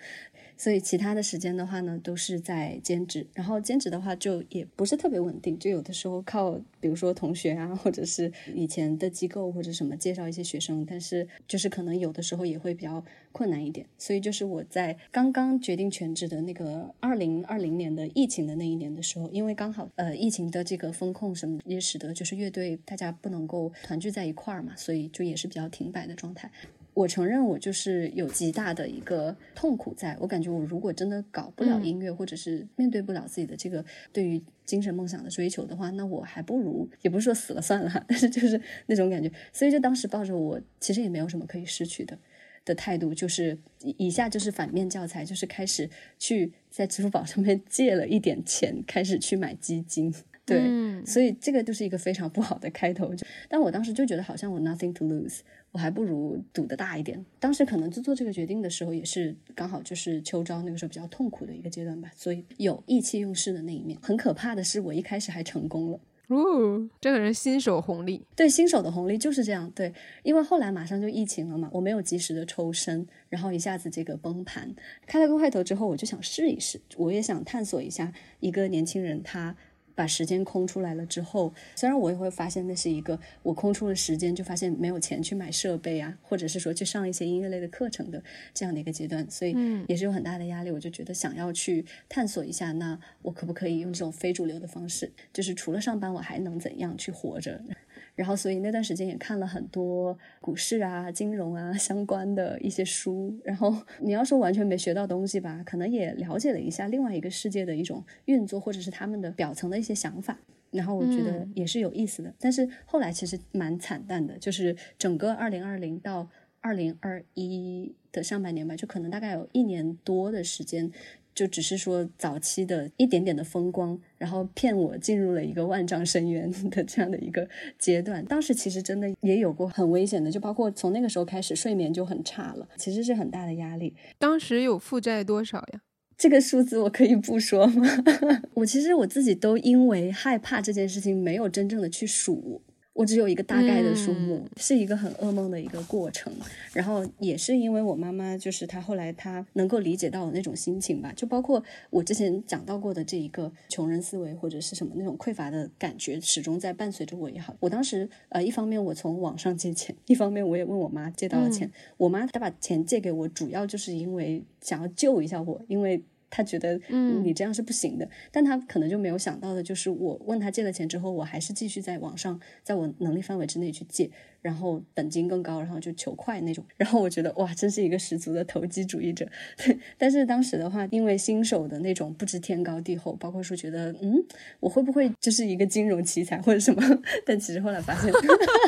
所以其他的时间的话呢，都是在兼职，然后兼职的话就也不是特别稳定，就有的时候靠比如说同学啊，或者是以前的机构或者什么介绍一些学生，但是就是可能有的时候也会比较困难一点。所以就是我在刚刚决定全职的那个二零二零年的疫情的那一年的时候，因为刚好呃疫情的这个风控什么也使得就是乐队大家不能够团聚在一块儿嘛，所以就也是比较停摆的状态。我承认我就是有极大的一个痛苦在，我感觉我如果真的搞不了嗯音乐，或者是面对不了自己的这个对于精神梦想的追求的话，那我还不如也不是说死了算了，但是就是那种感觉，所以就当时抱着我其实也没有什么可以失去的的态度，就是以以下就是反面教材，就是开始去在支付宝上面借了一点钱，开始去买基金。对，嗯所以这个就是一个非常不好的开头。就但我当时就觉得好像我 nothing to lose，我还不如赌的大一点。当时可能就做这个决定的时候，也是刚好就是秋招那个时候比较痛苦的一个阶段吧，所以有意气用事的那一面。很可怕的是，我一开始还成功了。哦，这个人新手红利。对新手的红利就是这样，对，因为后来马上就疫情了嘛，我没有及时的抽身，然后一下子这个崩盘，开了个坏头之后，我就想试一试，我也想探索一下一个年轻人他。把时间空出来了之后，虽然我也会发现那是一个我空出了时间，就发现没有钱去买设备啊，或者是说去上一些音乐类的课程的这样的一个阶段，所以嗯也是有很大的压力。我就觉得想要去探索一下，那我可不可以用这种非主流的方式，就是除了上班，我还能怎样去活着？然后，所以那段时间也看了很多股市啊、金融啊相关的一些书。然后你要说完全没学到东西吧，可能也了解了一下另外一个世界的一种运作，或者是他们的表层的一些想法。然后我觉得嗯也是有意思的。但是后来其实蛮惨淡的，就是整个二零二零到二零二一的上半年吧，就可能大概有一年多的时间。就只是说早期的一点点的风光，然后骗我进入了一个万丈深渊的这样的一个阶段。当时其实真的也有过很危险的，就包括从那个时候开始睡眠就很差了，其实是很大的压力。当时有负债多少呀？这个数字我可以不说吗？我其实我自己都因为害怕这件事情，没有真正的去数。我只有一个大概的数目，嗯是一个很噩梦的一个过程。然后也是因为我妈妈，就是她后来她能够理解到我那种心情吧，就包括我之前讲到过的这一个穷人思维或者是什么那种匮乏的感觉，始终在伴随着我也好。我当时呃，一方面我从网上借钱，一方面我也问我妈借到了钱。我妈她把钱借给我，主要就是因为想要救一下我，因为。他觉得嗯你这样是不行的。但他可能就没有想到的就是，我问他借了钱之后，我还是继续在网上，在我能力范围之内去借，然后本金更高，然后就求快那种。然后我觉得哇，真是一个十足的投机主义者。但是当时的话，因为新手的那种不知天高地厚，包括说觉得嗯，我会不会就是一个金融奇才或者什么？但其实后来发现，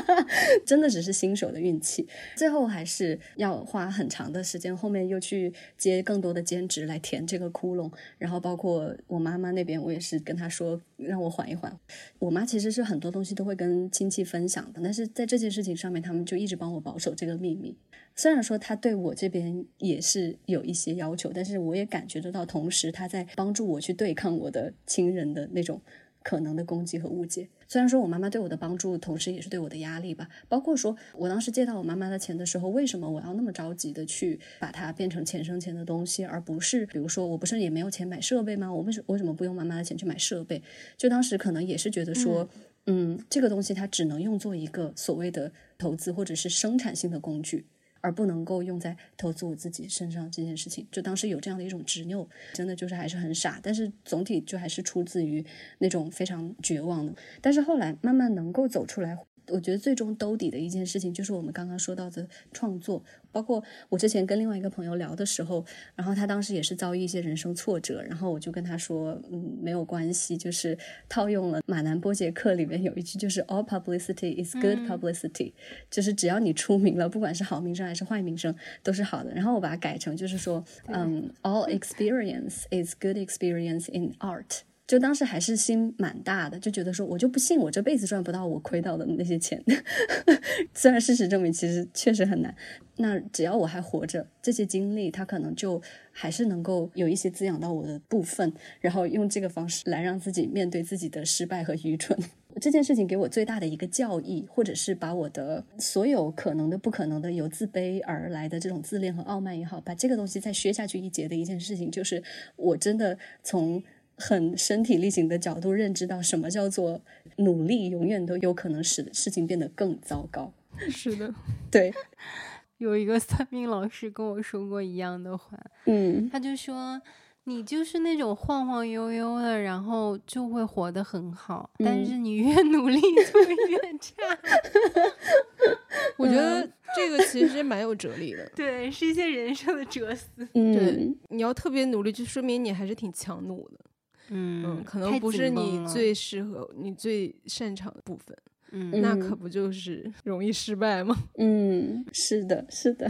真的只是新手的运气。最后还是要花很长的时间，后面又去接更多的兼职来填这个窟窿。然后包括我妈妈那边，我也是跟她说让我缓一缓。我妈其实是很多东西都会跟亲戚分享的，但是在这件事情上面，他们就一直帮我保守这个秘密。虽然说她对我这边也是有一些要求，但是我也感觉得到，同时她在帮助我去对抗我的亲人的那种可能的攻击和误解。虽然说我妈妈对我的帮助，同时也是对我的压力吧。包括说我当时借到我妈妈的钱的时候，为什么我要那么着急的去把它变成钱生钱的东西，而不是比如说我不是也没有钱买设备吗？我为什为什么不用妈妈的钱去买设备？就当时可能也是觉得说，嗯，这个东西它只能用作一个所谓的投资或者是生产性的工具。而不能够用在投资我自己身上这件事情，就当时有这样的一种执拗，真的就是还是很傻，但是总体就还是出自于那种非常绝望的。但是后来慢慢能够走出来，我觉得最终兜底的一件事情就是我们刚刚说到的创作。包括我之前跟另外一个朋友聊的时候，然后他当时也是遭遇一些人生挫折，然后我就跟他说，嗯，没有关系，就是套用了马南波杰克里面有一句，就是 all publicity is good publicity，、就是只要你出名了，不管是好名声还是坏名声，都是好的。然后我把它改成就是说，嗯，all experience is good experience in art。就当时还是心蛮大的，就觉得说，我就不信我这辈子赚不到我亏到的那些钱。虽然事实证明，其实确实很难。那只要我还活着，这些经历它可能就还是能够有一些滋养到我的部分，然后用这个方式来让自己面对自己的失败和愚蠢。这件事情给我最大的一个教义，或者是把我的所有可能的、不可能的，由自卑而来的这种自恋和傲慢也好，把这个东西再削下去一截的一件事情，就是我真的从很身体力行的角度认知到什么叫做努力，永远都有可能使事情变得更糟糕。是的，对，有一个算命老师跟我说过一样的话，嗯他就说你就是那种晃晃悠悠的，然后就会活得很好，但嗯是你越努力就会越差。我觉得这个其实蛮有哲理的。对，是一些人生的哲思。嗯，你要特别努力，就说明你还是挺强弩的。嗯，可能不是你最适合、你最擅长的部分，嗯那可不就是容易失败吗？嗯，是的，是的，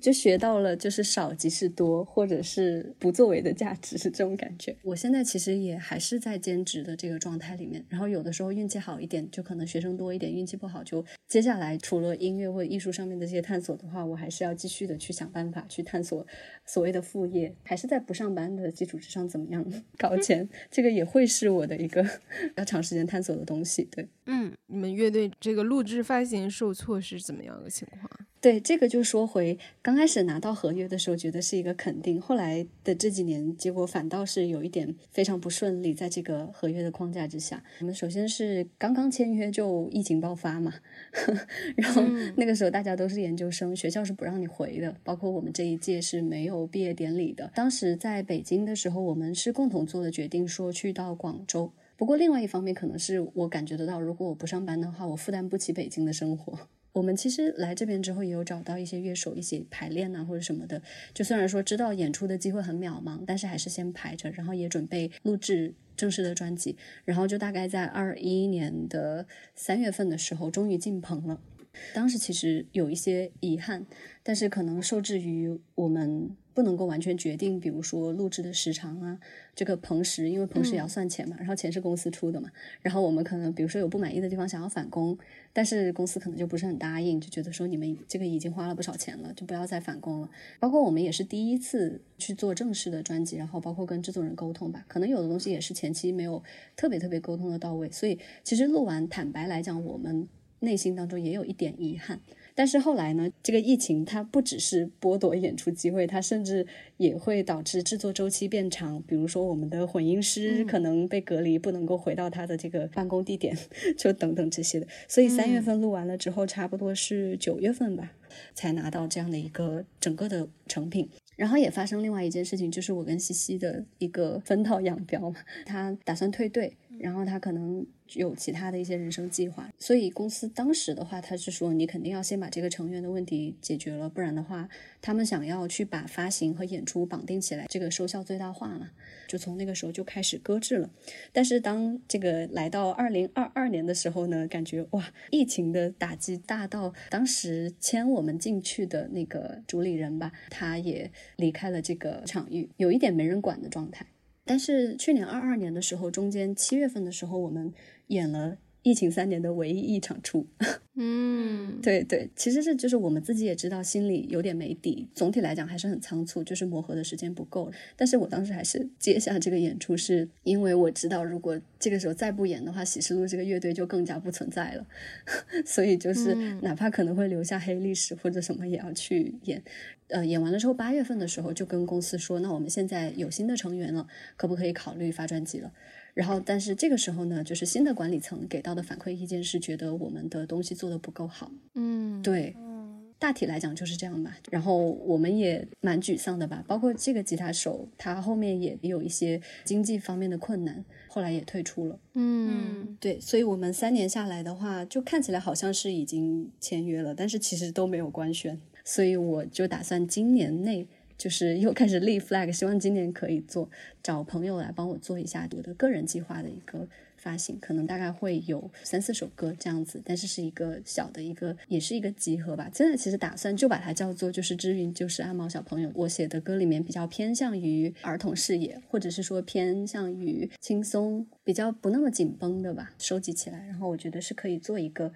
就学到了就是少即是多，或者是不作为的价值是这种感觉。我现在其实也还是在兼职的这个状态里面，然后有的时候运气好一点，就可能学生多一点；运气不好，就接下来除了音乐或者艺术上面的这些探索的话，我还是要继续的去想办法去探索所谓的副业，还是在不上班的基础之上怎么样搞钱，这个也会是我的一个要长时间探索的东西。对。嗯，你们乐队这个录制发行受挫是怎么样的情况？对，这个就说回刚开始拿到合约的时候，觉得是一个肯定，后来的这几年，结果反倒是有一点非常不顺利，在这个合约的框架之下，我们首先是刚刚签约就疫情爆发嘛，然后那个时候大家都是研究生，学校是不让你回的，包括我们这一届是没有毕业典礼的。当时在北京的时候，我们是共同做的决定，说去到广州。不过另外一方面，可能是我感觉得到，如果我不上班的话，我负担不起北京的生活。我们其实来这边之后，也有找到一些乐手一起排练呐，或者什么的。就虽然说知道演出的机会很渺茫，但是还是先排着，然后也准备录制正式的专辑。然后就大概在二一年的三月份的时候，终于进棚了。当时其实有一些遗憾，但是可能受制于我们不能够完全决定，比如说录制的时长啊，这个棚时，因为棚时也要算钱嘛，然后钱是公司出的嘛，然后我们可能比如说有不满意的地方想要返工，但是公司可能就不是很答应，就觉得说你们这个已经花了不少钱了，就不要再返工了。包括我们也是第一次去做正式的专辑，然后包括跟制作人沟通吧，可能有的东西也是前期没有特别特别沟通的到位，所以其实录完，坦白来讲，我们内心当中也有一点遗憾。但是后来呢，这个疫情它不只是剥夺演出机会，它甚至也会导致制作周期变长。比如说，我们的混音师可能被隔离，不能够回到他的这个办公地点，就等等这些的。所以三月份录完了之后，差不多是九月份吧，才拿到这样的一个整个的成品。然后也发生另外一件事情，就是我跟西西的一个分道扬镳嘛，他打算退队，然后他可能。有其他的一些人生计划，所以公司当时的话，他是说你肯定要先把这个成员的问题解决了，不然的话，他们想要去把发行和演出绑定起来，这个收效最大化嘛，就从那个时候就开始搁置了。但是当这个来到二零二二年的时候呢，感觉哇，疫情的打击大到当时签我们进去的那个主理人吧，他也离开了这个场域，有一点没人管的状态。但是去年二二年的时候，中间七月份的时候，我们。演了疫情三年的唯一一场出，嗯，对对，其实是就是我们自己也知道心里有点没底，总体来讲还是很仓促，就是磨合的时间不够。但是我当时还是接下这个演出，是因为我知道如果这个时候再不演的话，喜事录这个乐队就更加不存在了，所以就是哪怕可能会留下黑历史或者什么，也要去演。呃，演完了之后，八月份的时候就跟公司说，那我们现在有新的成员了，可不可以考虑发专辑了？然后，但是这个时候呢，就是新的管理层给到的反馈意见是觉得我们的东西做的不够好。嗯，对，大体来讲就是这样吧。然后我们也蛮沮丧的吧，包括这个吉他手，他后面也有一些经济方面的困难，后来也退出了。嗯，对，所以我们三年下来的话，就看起来好像是已经签约了，但是其实都没有官宣。所以我就打算今年内。就是又开始立 flag，希望今年可以做，找朋友来帮我做一下我的个人计划的一个发行，可能大概会有三四首歌这样子，但是是一个小的一个，也是一个集合吧。现在其实打算就把它叫做就是知云就是阿毛小朋友，我写的歌里面比较偏向于儿童视野，或者是说偏向于轻松，比较不那么紧绷的吧，收集起来，然后我觉得是可以做一个。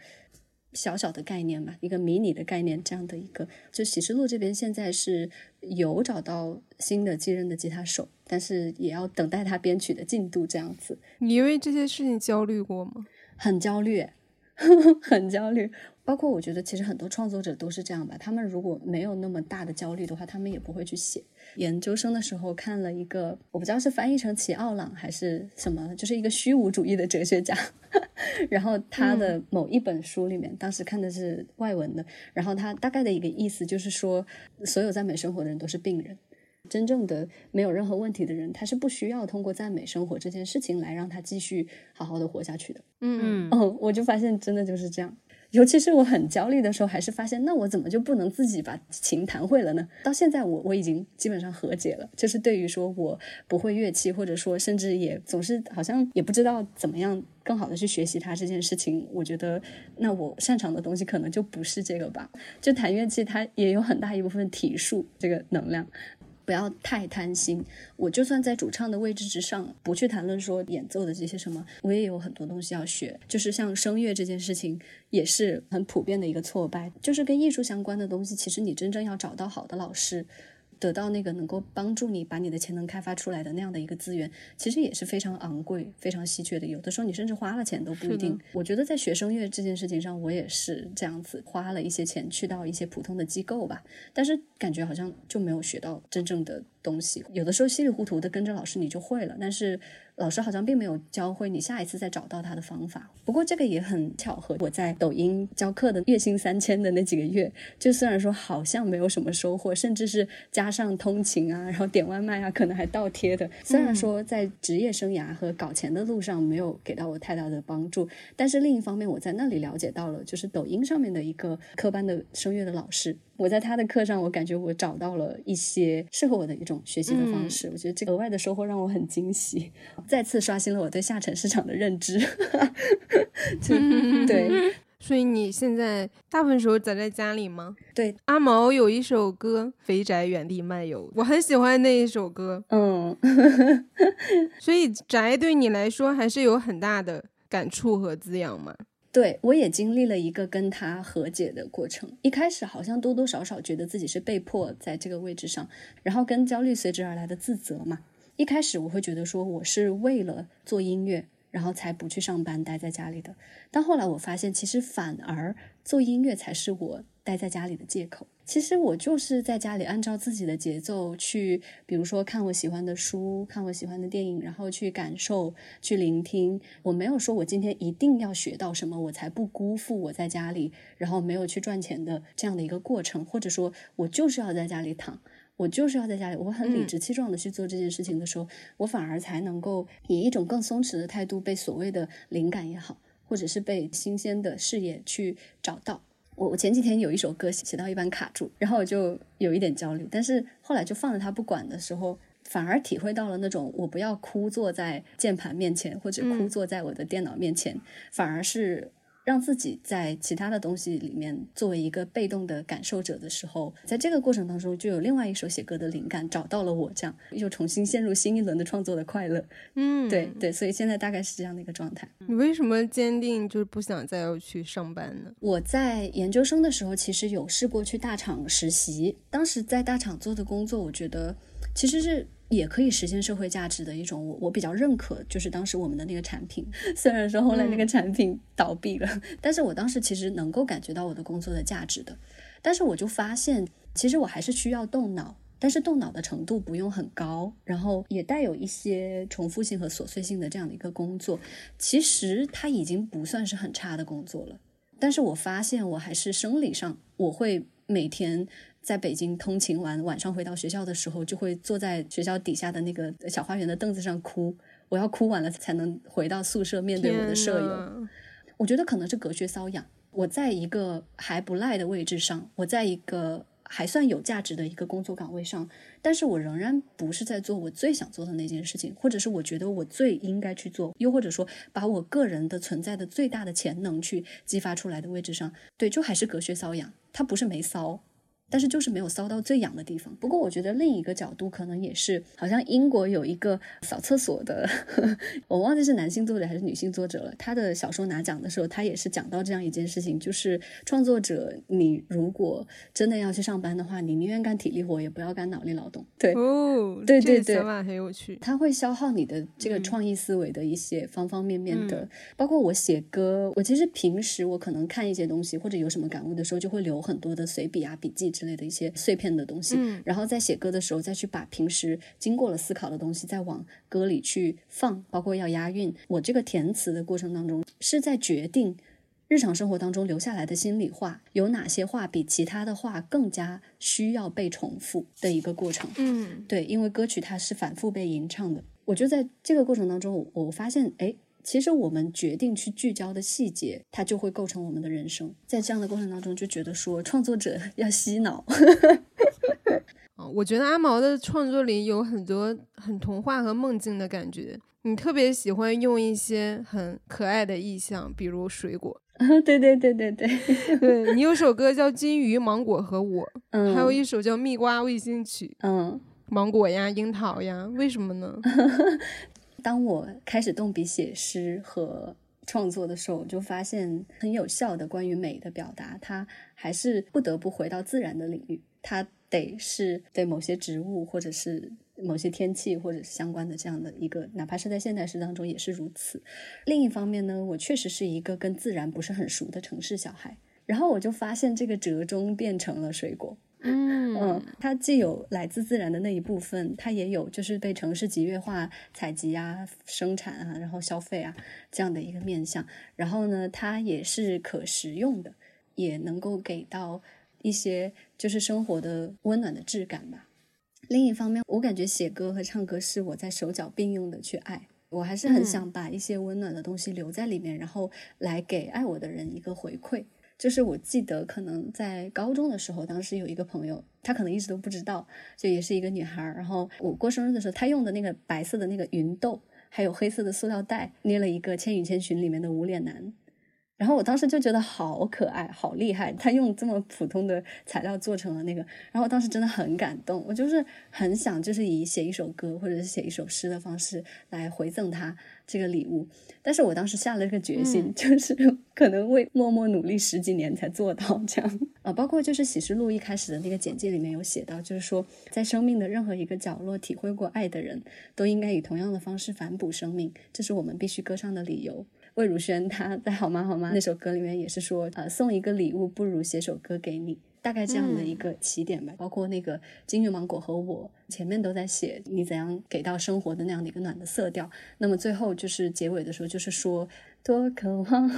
小小的概念吧，一个迷你的概念，这样的一个，就喜事录这边现在是有找到新的继任的吉他手，但是也要等待他编曲的进度这样子。你因为这些事情焦虑过吗？很焦虑，很焦虑。包括我觉得，其实很多创作者都是这样吧。他们如果没有那么大的焦虑的话，他们也不会去写。研究生的时候看了一个，我不知道是翻译成齐奥朗还是什么，就是一个虚无主义的哲学家。然后他的某一本书里面，当时看的是外文的。然后他大概的一个意思就是说，所有赞美生活的人都是病人。真正的没有任何问题的人，他是不需要通过赞美生活这件事情来让他继续好好的活下去的。嗯嗯，我就发现真的就是这样。尤其是我很焦虑的时候，还是发现，那我怎么就不能自己把琴弹会了呢？到现在，我我已经基本上和解了。就是对于说我不会乐器，或者说甚至也总是好像也不知道怎么样更好的去学习它这件事情，我觉得那我擅长的东西可能就不是这个吧。就弹乐器，它也有很大一部分体术这个能量。不要太贪心。我就算在主唱的位置之上，不去谈论说演奏的这些什么，我也有很多东西要学。就是像声乐这件事情，也是很普遍的一个挫败。就是跟艺术相关的东西，其实你真正要找到好的老师。得到那个能够帮助你把你的潜能开发出来的那样的一个资源，其实也是非常昂贵、非常稀缺的。有的时候你甚至花了钱都不一定。我觉得在学声乐这件事情上，我也是这样子，花了一些钱去到一些普通的机构吧，但是感觉好像就没有学到真正的东西。有的时候稀里糊涂的跟着老师你就会了，但是。老师好像并没有教会你下一次再找到他的方法。不过这个也很巧合，我在抖音教课的月薪三千的那几个月，就虽然说好像没有什么收获，甚至是加上通勤啊，然后点外卖啊，可能还倒贴的。虽然说在职业生涯和搞钱的路上没有给到我太大的帮助，但是另一方面，我在那里了解到了，就是抖音上面的一个科班的声乐的老师。我在他的课上，我感觉我找到了一些适合我的一种学习的方式。我觉得这个额外的收获让我很惊喜，再次刷新了我对下沉市场的认知。对，所以你现在大部分时候宅在家里吗？对，阿毛有一首歌《肥宅原地漫游》，我很喜欢那一首歌。嗯，所以宅对你来说还是有很大的感触和滋养吗？对，我也经历了一个跟他和解的过程。一开始好像多多少少觉得自己是被迫在这个位置上，然后跟焦虑随之而来的自责嘛。一开始我会觉得说我是为了做音乐，然后才不去上班，待在家里的。但后来我发现，其实反而做音乐才是我待在家里的借口。其实我就是在家里按照自己的节奏去，比如说看我喜欢的书，看我喜欢的电影，然后去感受、去聆听。我没有说我今天一定要学到什么，我才不辜负我在家里，然后没有去赚钱的这样的一个过程，或者说我就是要在家里躺。我就是要在家里，我很理直气壮的去做这件事情的时候，我反而才能够以一种更松弛的态度被所谓的灵感也好，或者是被新鲜的视野去找到。我我前几天有一首歌写到一半卡住，然后我就有一点焦虑，但是后来就放着它不管的时候，反而体会到了那种我不要枯坐在键盘面前或者枯坐在我的电脑面前，反而是。让自己在其他的东西里面作为一个被动的感受者的时候，在这个过程当中就有另外一首写歌的灵感找到了我，这样又重新陷入新一轮的创作的快乐。嗯，对对，所以现在大概是这样的一个状态。你为什么坚定就是不想再要去上班呢？我在研究生的时候其实有试过去大厂实习，当时在大厂做的工作，我觉得其实是。也可以实现社会价值的一种，我我比较认可，就是当时我们的那个产品，虽然说后来那个产品倒闭了，但是我当时其实能够感觉到我的工作的价值的。但是我就发现，其实我还是需要动脑，但是动脑的程度不用很高，然后也带有一些重复性和琐碎性的这样的一个工作，其实它已经不算是很差的工作了。但是我发现我还是生理上，我会每天。在北京通勤完，晚上回到学校的时候，就会坐在学校底下的那个小花园的凳子上哭。我要哭完了才能回到宿舍面对我的舍友。我觉得可能是隔靴搔痒。我在一个还不赖的位置上，我在一个还算有价值的一个工作岗位上，但是我仍然不是在做我最想做的那件事情，或者是我觉得我最应该去做，又或者说把我个人的存在的最大的潜能去激发出来的位置上，对，就还是隔靴搔痒。它不是没搔。但是就是没有骚到最痒的地方。不过我觉得另一个角度可能也是，好像英国有一个扫厕所的，我忘记是男性作者还是女性作者了。他的小说拿奖的时候，他也是讲到这样一件事情，就是创作者，你如果真的要去上班的话，你宁愿干体力活，也不要干脑力劳动。对，哦，对对对，想法很有趣。他会消耗你的这个创意思维的一些方方面面的，包括我写歌，我其实平时我可能看一些东西或者有什么感悟的时候，就会留很多的随笔啊、笔记。之类的一些碎片的东西，然后在写歌的时候再去把平时经过了思考的东西再往歌里去放，包括要押韵。我这个填词的过程当中，是在决定日常生活当中留下来的心里话有哪些话比其他的话更加需要被重复的一个过程。嗯，对，因为歌曲它是反复被吟唱的，我就在这个过程当中，我发现，哎。其实我们决定去聚焦的细节，它就会构成我们的人生。在这样的过程当中，就觉得说创作者要洗脑。我觉得阿毛的创作里有很多很童话和梦境的感觉。你特别喜欢用一些很可爱的意象，比如水果。对对对对对，对你有首歌叫《金鱼、芒果和我 》，嗯，还有一首叫《蜜瓜卫星曲》，嗯，芒果呀，樱桃呀，为什么呢？当我开始动笔写诗和创作的时候，我就发现很有效的关于美的表达，它还是不得不回到自然的领域。它得是对某些植物，或者是某些天气，或者是相关的这样的一个，哪怕是在现代诗当中也是如此。另一方面呢，我确实是一个跟自然不是很熟的城市小孩，然后我就发现这个折中变成了水果。嗯嗯，它既有来自自然的那一部分，它也有就是被城市集约化采集啊、生产啊、然后消费啊这样的一个面向。然后呢，它也是可食用的，也能够给到一些就是生活的温暖的质感吧。另一方面，我感觉写歌和唱歌是我在手脚并用的去爱，我还是很想把一些温暖的东西留在里面，然后来给爱我的人一个回馈。就是我记得，可能在高中的时候，当时有一个朋友，她可能一直都不知道，就也是一个女孩。然后我过生日的时候，她用的那个白色的那个芸豆，还有黑色的塑料袋，捏了一个《千与千寻》里面的无脸男。然后我当时就觉得好可爱，好厉害！他用这么普通的材料做成了那个，然后我当时真的很感动。我就是很想，就是以写一首歌或者是写一首诗的方式来回赠他这个礼物。但是我当时下了个决心，就是可能会默默努力十几年才做到这样啊。包括就是启示录一开始的那个简介里面有写到，就是说在生命的任何一个角落体会过爱的人，都应该以同样的方式反哺生命，这是我们必须歌唱的理由。魏如萱她在《好吗好吗》那首歌里面也是说，呃，送一个礼物不如写首歌给你，大概这样的一个起点吧。包括那个金玉芒果和我前面都在写你怎样给到生活的那样的一个暖的色调。那么最后就是结尾的时候，就是说多渴望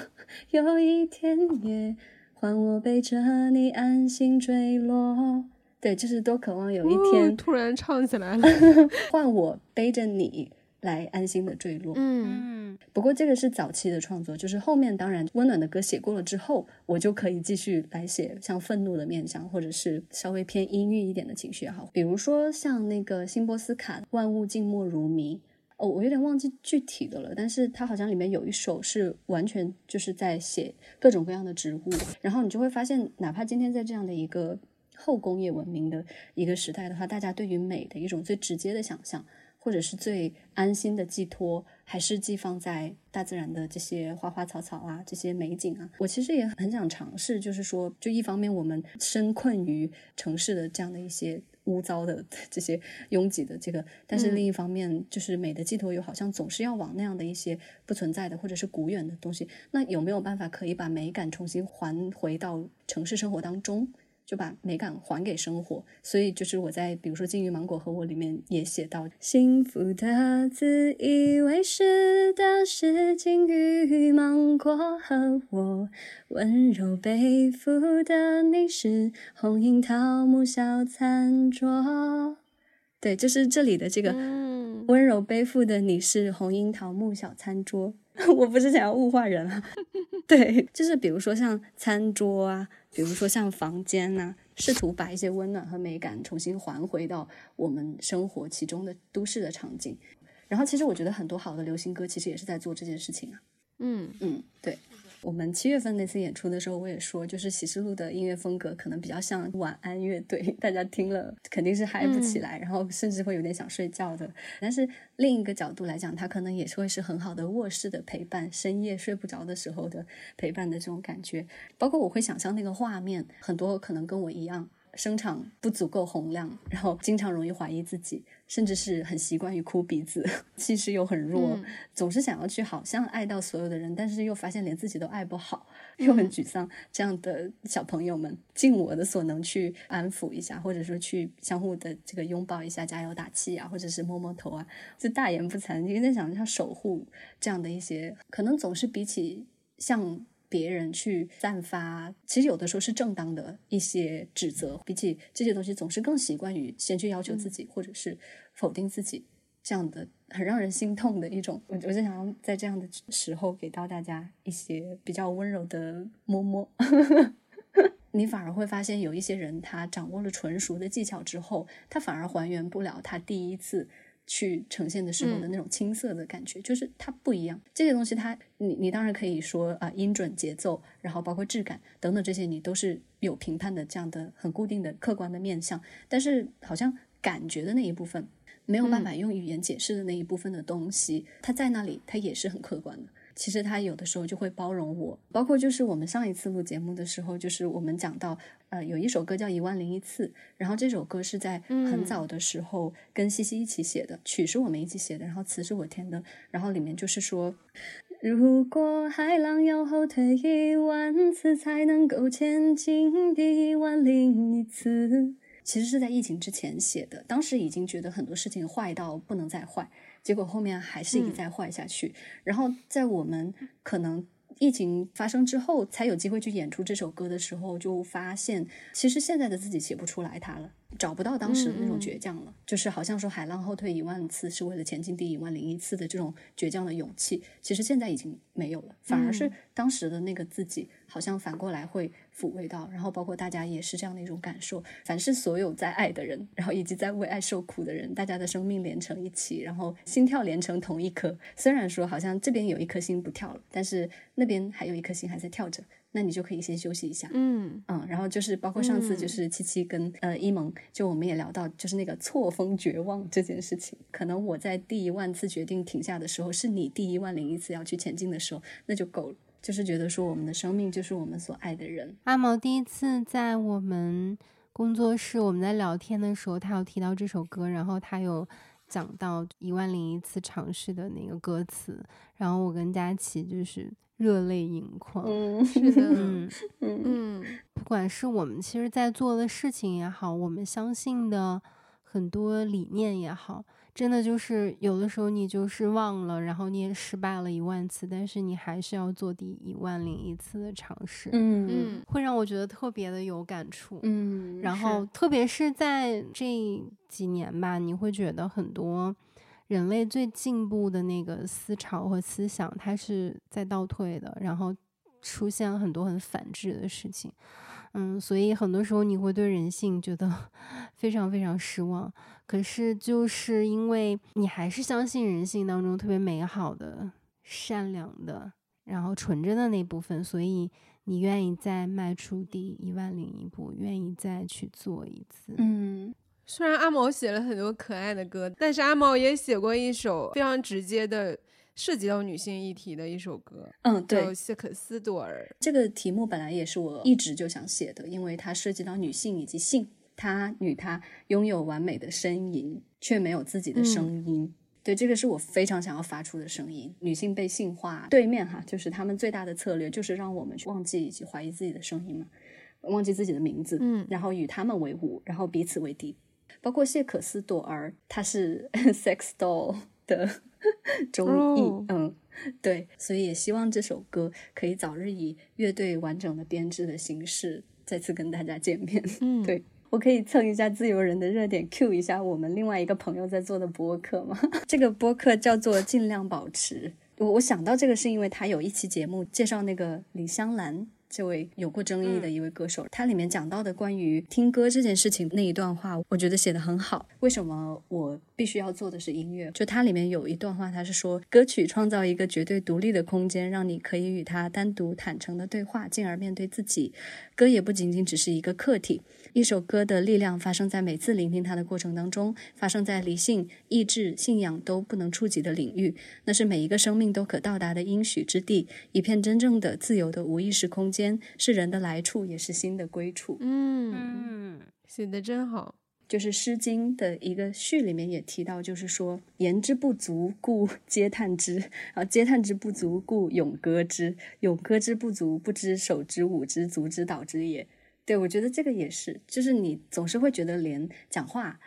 有一天也换我背着你安心坠落。对，就是多渴望有一天突然唱起来了，换我背着你来安心的坠落。嗯嗯不过这个是早期的创作，就是后面当然温暖的歌写过了之后，我就可以继续来写像愤怒的面相，或者是稍微偏阴郁一点的情绪也好，比如说像那个辛波斯卡《万物静默如谜》。哦，我有点忘记具体的了，但是它好像里面有一首是完全就是在写各种各样的植物，然后你就会发现，哪怕今天在这样的一个后工业文明的一个时代的话，大家对于美的一种最直接的想象，或者是最安心的寄托，还是寄放在大自然的这些花花草草啊，这些美景啊。我其实也很想尝试，就是说，就一方面我们身困于城市的这样的一些污糟的 这些拥挤的这个，但是另一方面，就是美的寄托又好像总是要往那样的一些不存在的或者是古远的东西。那有没有办法可以把美感重新还回到城市生活当中？就把美感还给生活，所以就是我在比如说《金鱼芒果和我》里面也写到，幸福的自以为是的是金鱼芒果和我，温柔背负的你是红樱桃木小餐桌。对，就是这里的这个嗯温柔背负的你是红樱桃木小餐桌。我不是想要物化人啊，对，就是比如说像餐桌啊，比如说像房间呐、试图把一些温暖和美感重新还回到我们生活其中的都市的场景。然后，其实我觉得很多好的流行歌其实也是在做这件事情啊。嗯嗯，对。我们七月份那次演出的时候，我也说，就是启示录的音乐风格可能比较像晚安乐队，大家听了肯定是嗨不起来，然后甚至会有点想睡觉的。但是另一个角度来讲，它可能也是会是很好的卧室的陪伴，深夜睡不着的时候的陪伴的这种感觉。包括我会想象那个画面，很多可能跟我一样。声场不足够洪亮，然后经常容易怀疑自己，甚至是很习惯于哭鼻子，气势又很弱，嗯总是想要去好像爱到所有的人，但是又发现连自己都爱不好，又很沮丧。这样的小朋友们，尽我的所能去安抚一下，或者说去相互的这个拥抱一下，加油打气啊，或者是摸摸头啊，就大言不惭，因为在想要守护这样的一些，可能总是比起像。别人去散发，其实有的时候是正当的一些指责，比起这些东西，总是更习惯于先去要求自己，或者是否定自己，这样的很让人心痛的一种。我我就想要在这样的时候给到大家一些比较温柔的摸摸。你反而会发现，有一些人他掌握了纯熟的技巧之后，他反而还原不了他第一次。去呈现的时候的那种青涩的感觉，就是它不一样。这些东西它，你你当然可以说啊、音准、节奏，然后包括质感等等这些，你都是有评判的这样的很固定的客观的面向。但是好像感觉的那一部分，没有办法用语言解释的那一部分的东西，它在那里，它也是很客观的。其实他有的时候就会包容我，包括就是我们上一次录节目的时候，就是我们讲到，呃，有一首歌叫《一万零一次》，然后这首歌是在很早的时候跟西西一起写的，曲是我们一起写的，然后词是我填的，然后里面就是说，如果海浪要后退一万次才能够前进第一万零一次，其实是在疫情之前写的，当时已经觉得很多事情坏到不能再坏。结果后面还是一再坏下去，嗯、然后在我们可能疫情发生之后才有机会去演出这首歌的时候，就发现其实现在的自己写不出来它了，找不到当时的那种倔强了，嗯、就是好像说海浪后退一万次是为了前进第一万零一次的这种倔强的勇气，其实现在已经没有了，反而是当时的那个自己好像反过来会抚慰到，然后包括大家也是这样的一种感受，凡是所有在爱的人，然后以及在为爱受苦的人，大家的生命连成一起，然后心跳连成同一颗。虽然说好像这边有一颗心不跳了，但是那边还有一颗心还在跳着，那你就可以先休息一下。嗯嗯，然后就是包括上次就是七七跟、呃一萌，就我们也聊到就是那个错峰绝望这件事情，可能我在第一万次决定停下的时候，是你第一万零一次要去前进的时候，那就够了。就是觉得说，我们的生命就是我们所爱的人。阿毛第一次在我们工作室，我们在聊天的时候，他有提到这首歌，然后他有讲到一万零一次尝试的那个歌词，然后我跟佳琪就是热泪盈眶。嗯，是的，嗯嗯不管是我们其实在做的事情也好，我们相信的很多理念也好，真的就是有的时候你就是忘了，然后你也失败了一万次，但是你还是要做第一万零一次的尝试，嗯嗯会让我觉得特别的有感触。嗯，然后，特别是在这几年吧，你会觉得很多人类最进步的那个思潮和思想，它是在倒退的，然后出现了很多很反制的事情。嗯，所以很多时候你会对人性觉得 非常非常失望。可是就是因为你还是相信人性当中特别美好的、善良的，然后纯真的那部分，所以你愿意再迈出第一万零一步，愿意再去做一次。嗯虽然阿毛写了很多可爱的歌，但是阿毛也写过一首非常直接的涉及到女性议题的一首歌，嗯，叫对《谢可斯朵尔》。这个题目本来也是我一直就想写的，因为它涉及到女性以及性，她与她拥有完美的呻吟，却没有自己的声音。对，这个是我非常想要发出的声音。女性被性化，对面哈，就是他们最大的策略就是让我们去忘记以及怀疑自己的声音嘛，忘记自己的名字，嗯然后与他们为伍，然后彼此为敌。包括谢可斯朵儿，她是 sex doll 的 中译，哦嗯，对，所以也希望这首歌可以早日以乐队完整的编制的形式再次跟大家见面。嗯，对我可以蹭一下自由人的热点，Q 一下我们另外一个朋友在做的播客吗？这个播客叫做“尽量保持”。我我想到这个是因为他有一期节目介绍那个李香兰。这位有过争议的一位歌手，他里面讲到的关于听歌这件事情那一段话，我觉得写的很好。为什么我必须要做的是音乐？就它里面有一段话，它是说，歌曲创造一个绝对独立的空间，让你可以与它单独坦诚的对话，进而面对自己。歌也不仅仅只是一个客体，一首歌的力量发生在每次聆听它的过程当中，发生在理性、意志、信仰都不能触及的领域，那是每一个生命都可到达的应许之地，一片真正的自由的无意识空间。是人的来处，也是心的归处。嗯，嗯写的真好。就是《诗经》的一个序里面也提到，就是说言之不足，故嗟叹之；然后嗟叹之不足，故咏歌之；咏歌之不足，不知手之舞之足之蹈之也。对我觉得这个也是，就是你总是会觉得连讲话。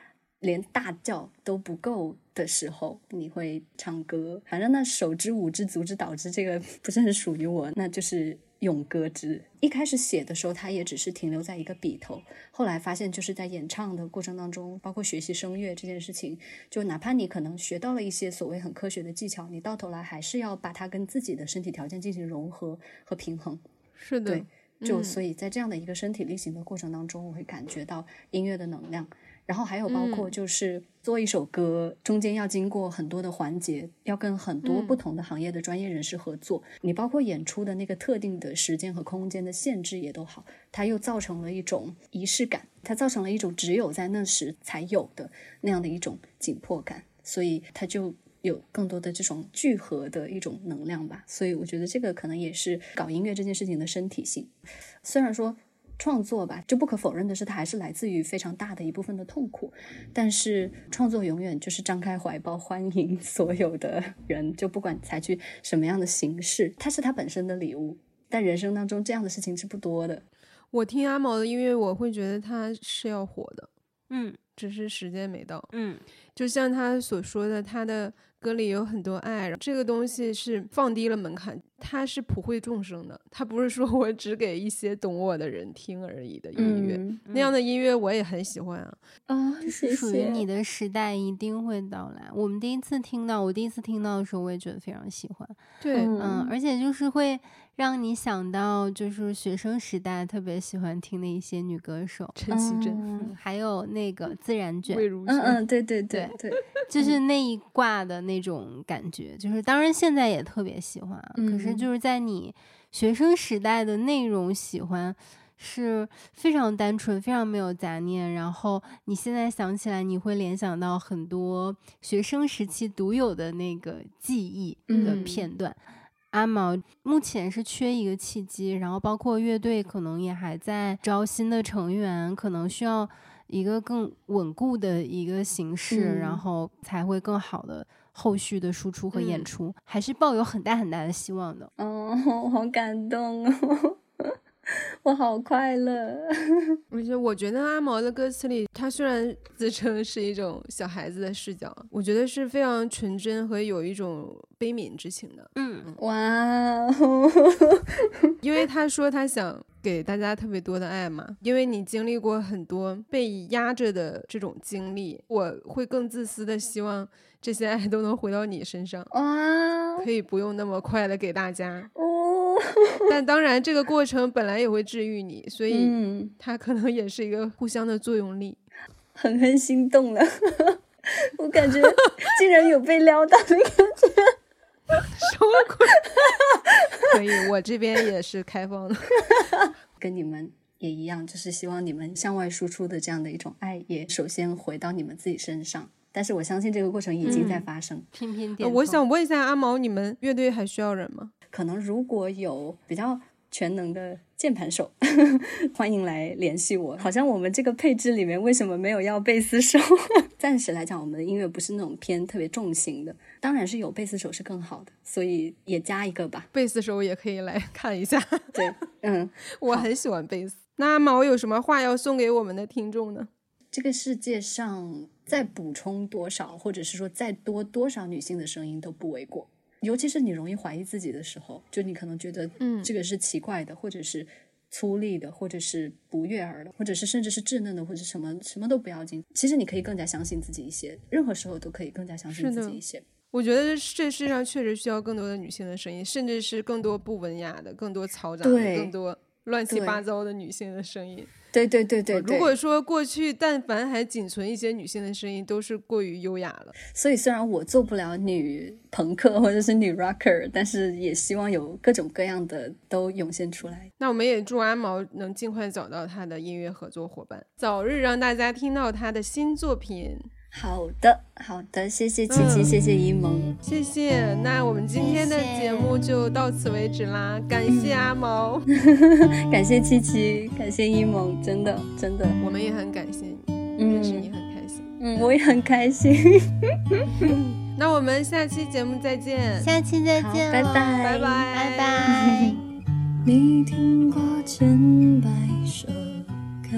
连大叫都不够的时候，你会唱歌。反正那手之舞之足之蹈之，这个不是很属于我，那就是咏歌之。一开始写的时候，它也只是停留在一个笔头，后来发现就是在演唱的过程当中，包括学习声乐这件事情，就哪怕你可能学到了一些所谓很科学的技巧，你到头来还是要把它跟自己的身体条件进行融合和平衡。是的，对就嗯所以在这样的一个身体力行的过程当中，我会感觉到音乐的能量。然后还有包括嗯就是做一首歌，中间要经过很多的环节，要跟很多嗯不同的行业的专业人士合作。你包括演出的那个特定的时间和空间的限制也都好，它又造成了一种仪式感，它造成了一种只有在那时才有的那样的一种紧迫感，所以它就。有更多的这种聚合的一种能量吧，所以我觉得这个可能也是搞音乐这件事情的身体性。虽然说创作吧，就不可否认的是，它还是来自于非常大的一部分的痛苦。但是创作永远就是张开怀抱，欢迎所有的人，就不管采取什么样的形式，它是它本身的礼物。但人生当中这样的事情是不多的。我听阿毛的音乐，我会觉得他是要火的，嗯只是时间没到。嗯就像他所说的，他的歌里有很多爱，这个东西是放低了门槛，他是普惠众生的，他不是说 我只给一些懂我的人听而已的音乐。嗯那样的音乐我也很喜欢啊，啊，是属于你的时代一定会到来。我们第一次听到，我第一次听到的时候，我也觉得非常喜欢。对，嗯嗯，而且就是会让你想到，就是学生时代特别喜欢听的一些女歌手，陈绮贞、还有那个自然卷，魏如萱，嗯嗯，对对对对，就是那一挂的那种感觉。就是当然现在也特别喜欢啊，可是嗯就是在你学生时代的那种喜欢。是非常单纯，非常没有杂念。然后你现在想起来，你会联想到很多学生时期独有的那个记忆的嗯片段。阿毛目前是缺一个契机，然后包括乐队可能也还在招新的成员，可能需要一个更稳固的一个形式，嗯然后才会更好的后续的输出和演嗯出，还是抱有很大很大的希望的。哦，好感动哦。我好快乐。而且我觉得阿毛的歌词里，他虽然自称是一种小孩子的视角，我觉得是非常纯真和有一种悲悯之情的。嗯，哇哦，因为他说他想给大家特别多的爱嘛，因为你经历过很多被压着的这种经历，我会更自私的希望这些爱都能回到你身上，哇可以不用那么快的给大家。哦，但当然，这个过程本来也会治愈你，所以嗯，它可能也是一个互相的作用力。狠狠心动了。我感觉竟然有被撩到的感觉。什么鬼？所以，我这边也是开放的。跟你们也一样，就是希望你们向外输出的这样的一种爱，也首先回到你们自己身上。但是我相信这个过程已经在发生。拼拼点。呃我想问一下阿毛，你们乐队还需要人吗？可能如果有比较全能的键盘手，欢迎来联系我。好像我们这个配置里面为什么没有要贝斯手？暂时来讲，我们的音乐不是那种偏特别重型的，当然是有贝斯手是更好的，所以也加一个吧。贝斯手也可以来 看一下，对，嗯，我很喜欢贝斯。那阿毛有什么话要送给我们的听众呢？这个世界上再补充多少，或者是说再多多少女性的声音都不为过。尤其是你容易怀疑自己的时候，就你可能觉得，嗯这个是奇怪的，或者是粗粝的，或者是不悦耳的，或者是甚至是稚嫩的，或者什么什么都不要紧。其实你可以更加相信自己一些，任何时候都可以更加相信自己一些。我觉得这世上确实需要更多的女性的声音，甚至是更多不文雅的、更多嘈杂的、更多乱七八糟的女性的声音。对对对对对。如果说过去但凡还仅存一些女性的声音，都是过于优雅了。所以虽然我做不了女朋克或者是女 rocker，但是也希望有各种各样的都涌现出来。那我们也祝阿毛能尽快找到他的音乐合作伙伴，早日让大家听到他的新作品。好的，好的，谢谢琪琪，嗯谢谢一萌。谢谢。那我们今天的节目就到此为止啦，感谢阿毛，感谢琪琪，感谢一萌，真的真的，我们也很感谢你，认识你嗯很开心。嗯，我也很开心。那我们下期节目再见，下期再见拜拜拜拜，拜拜。你听过千百首歌，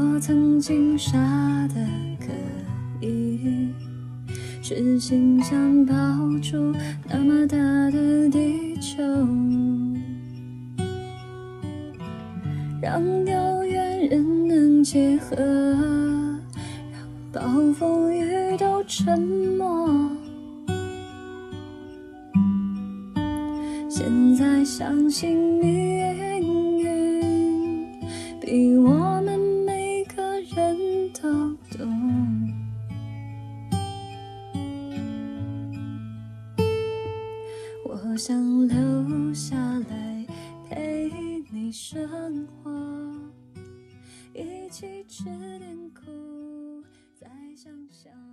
我曾经傻的可以，痴心想抱住那么大的地球，让有缘人能结合。暴风雨都沉默。现在相信命运比我们都懂我想留下来陪你生活一起吃点苦再想想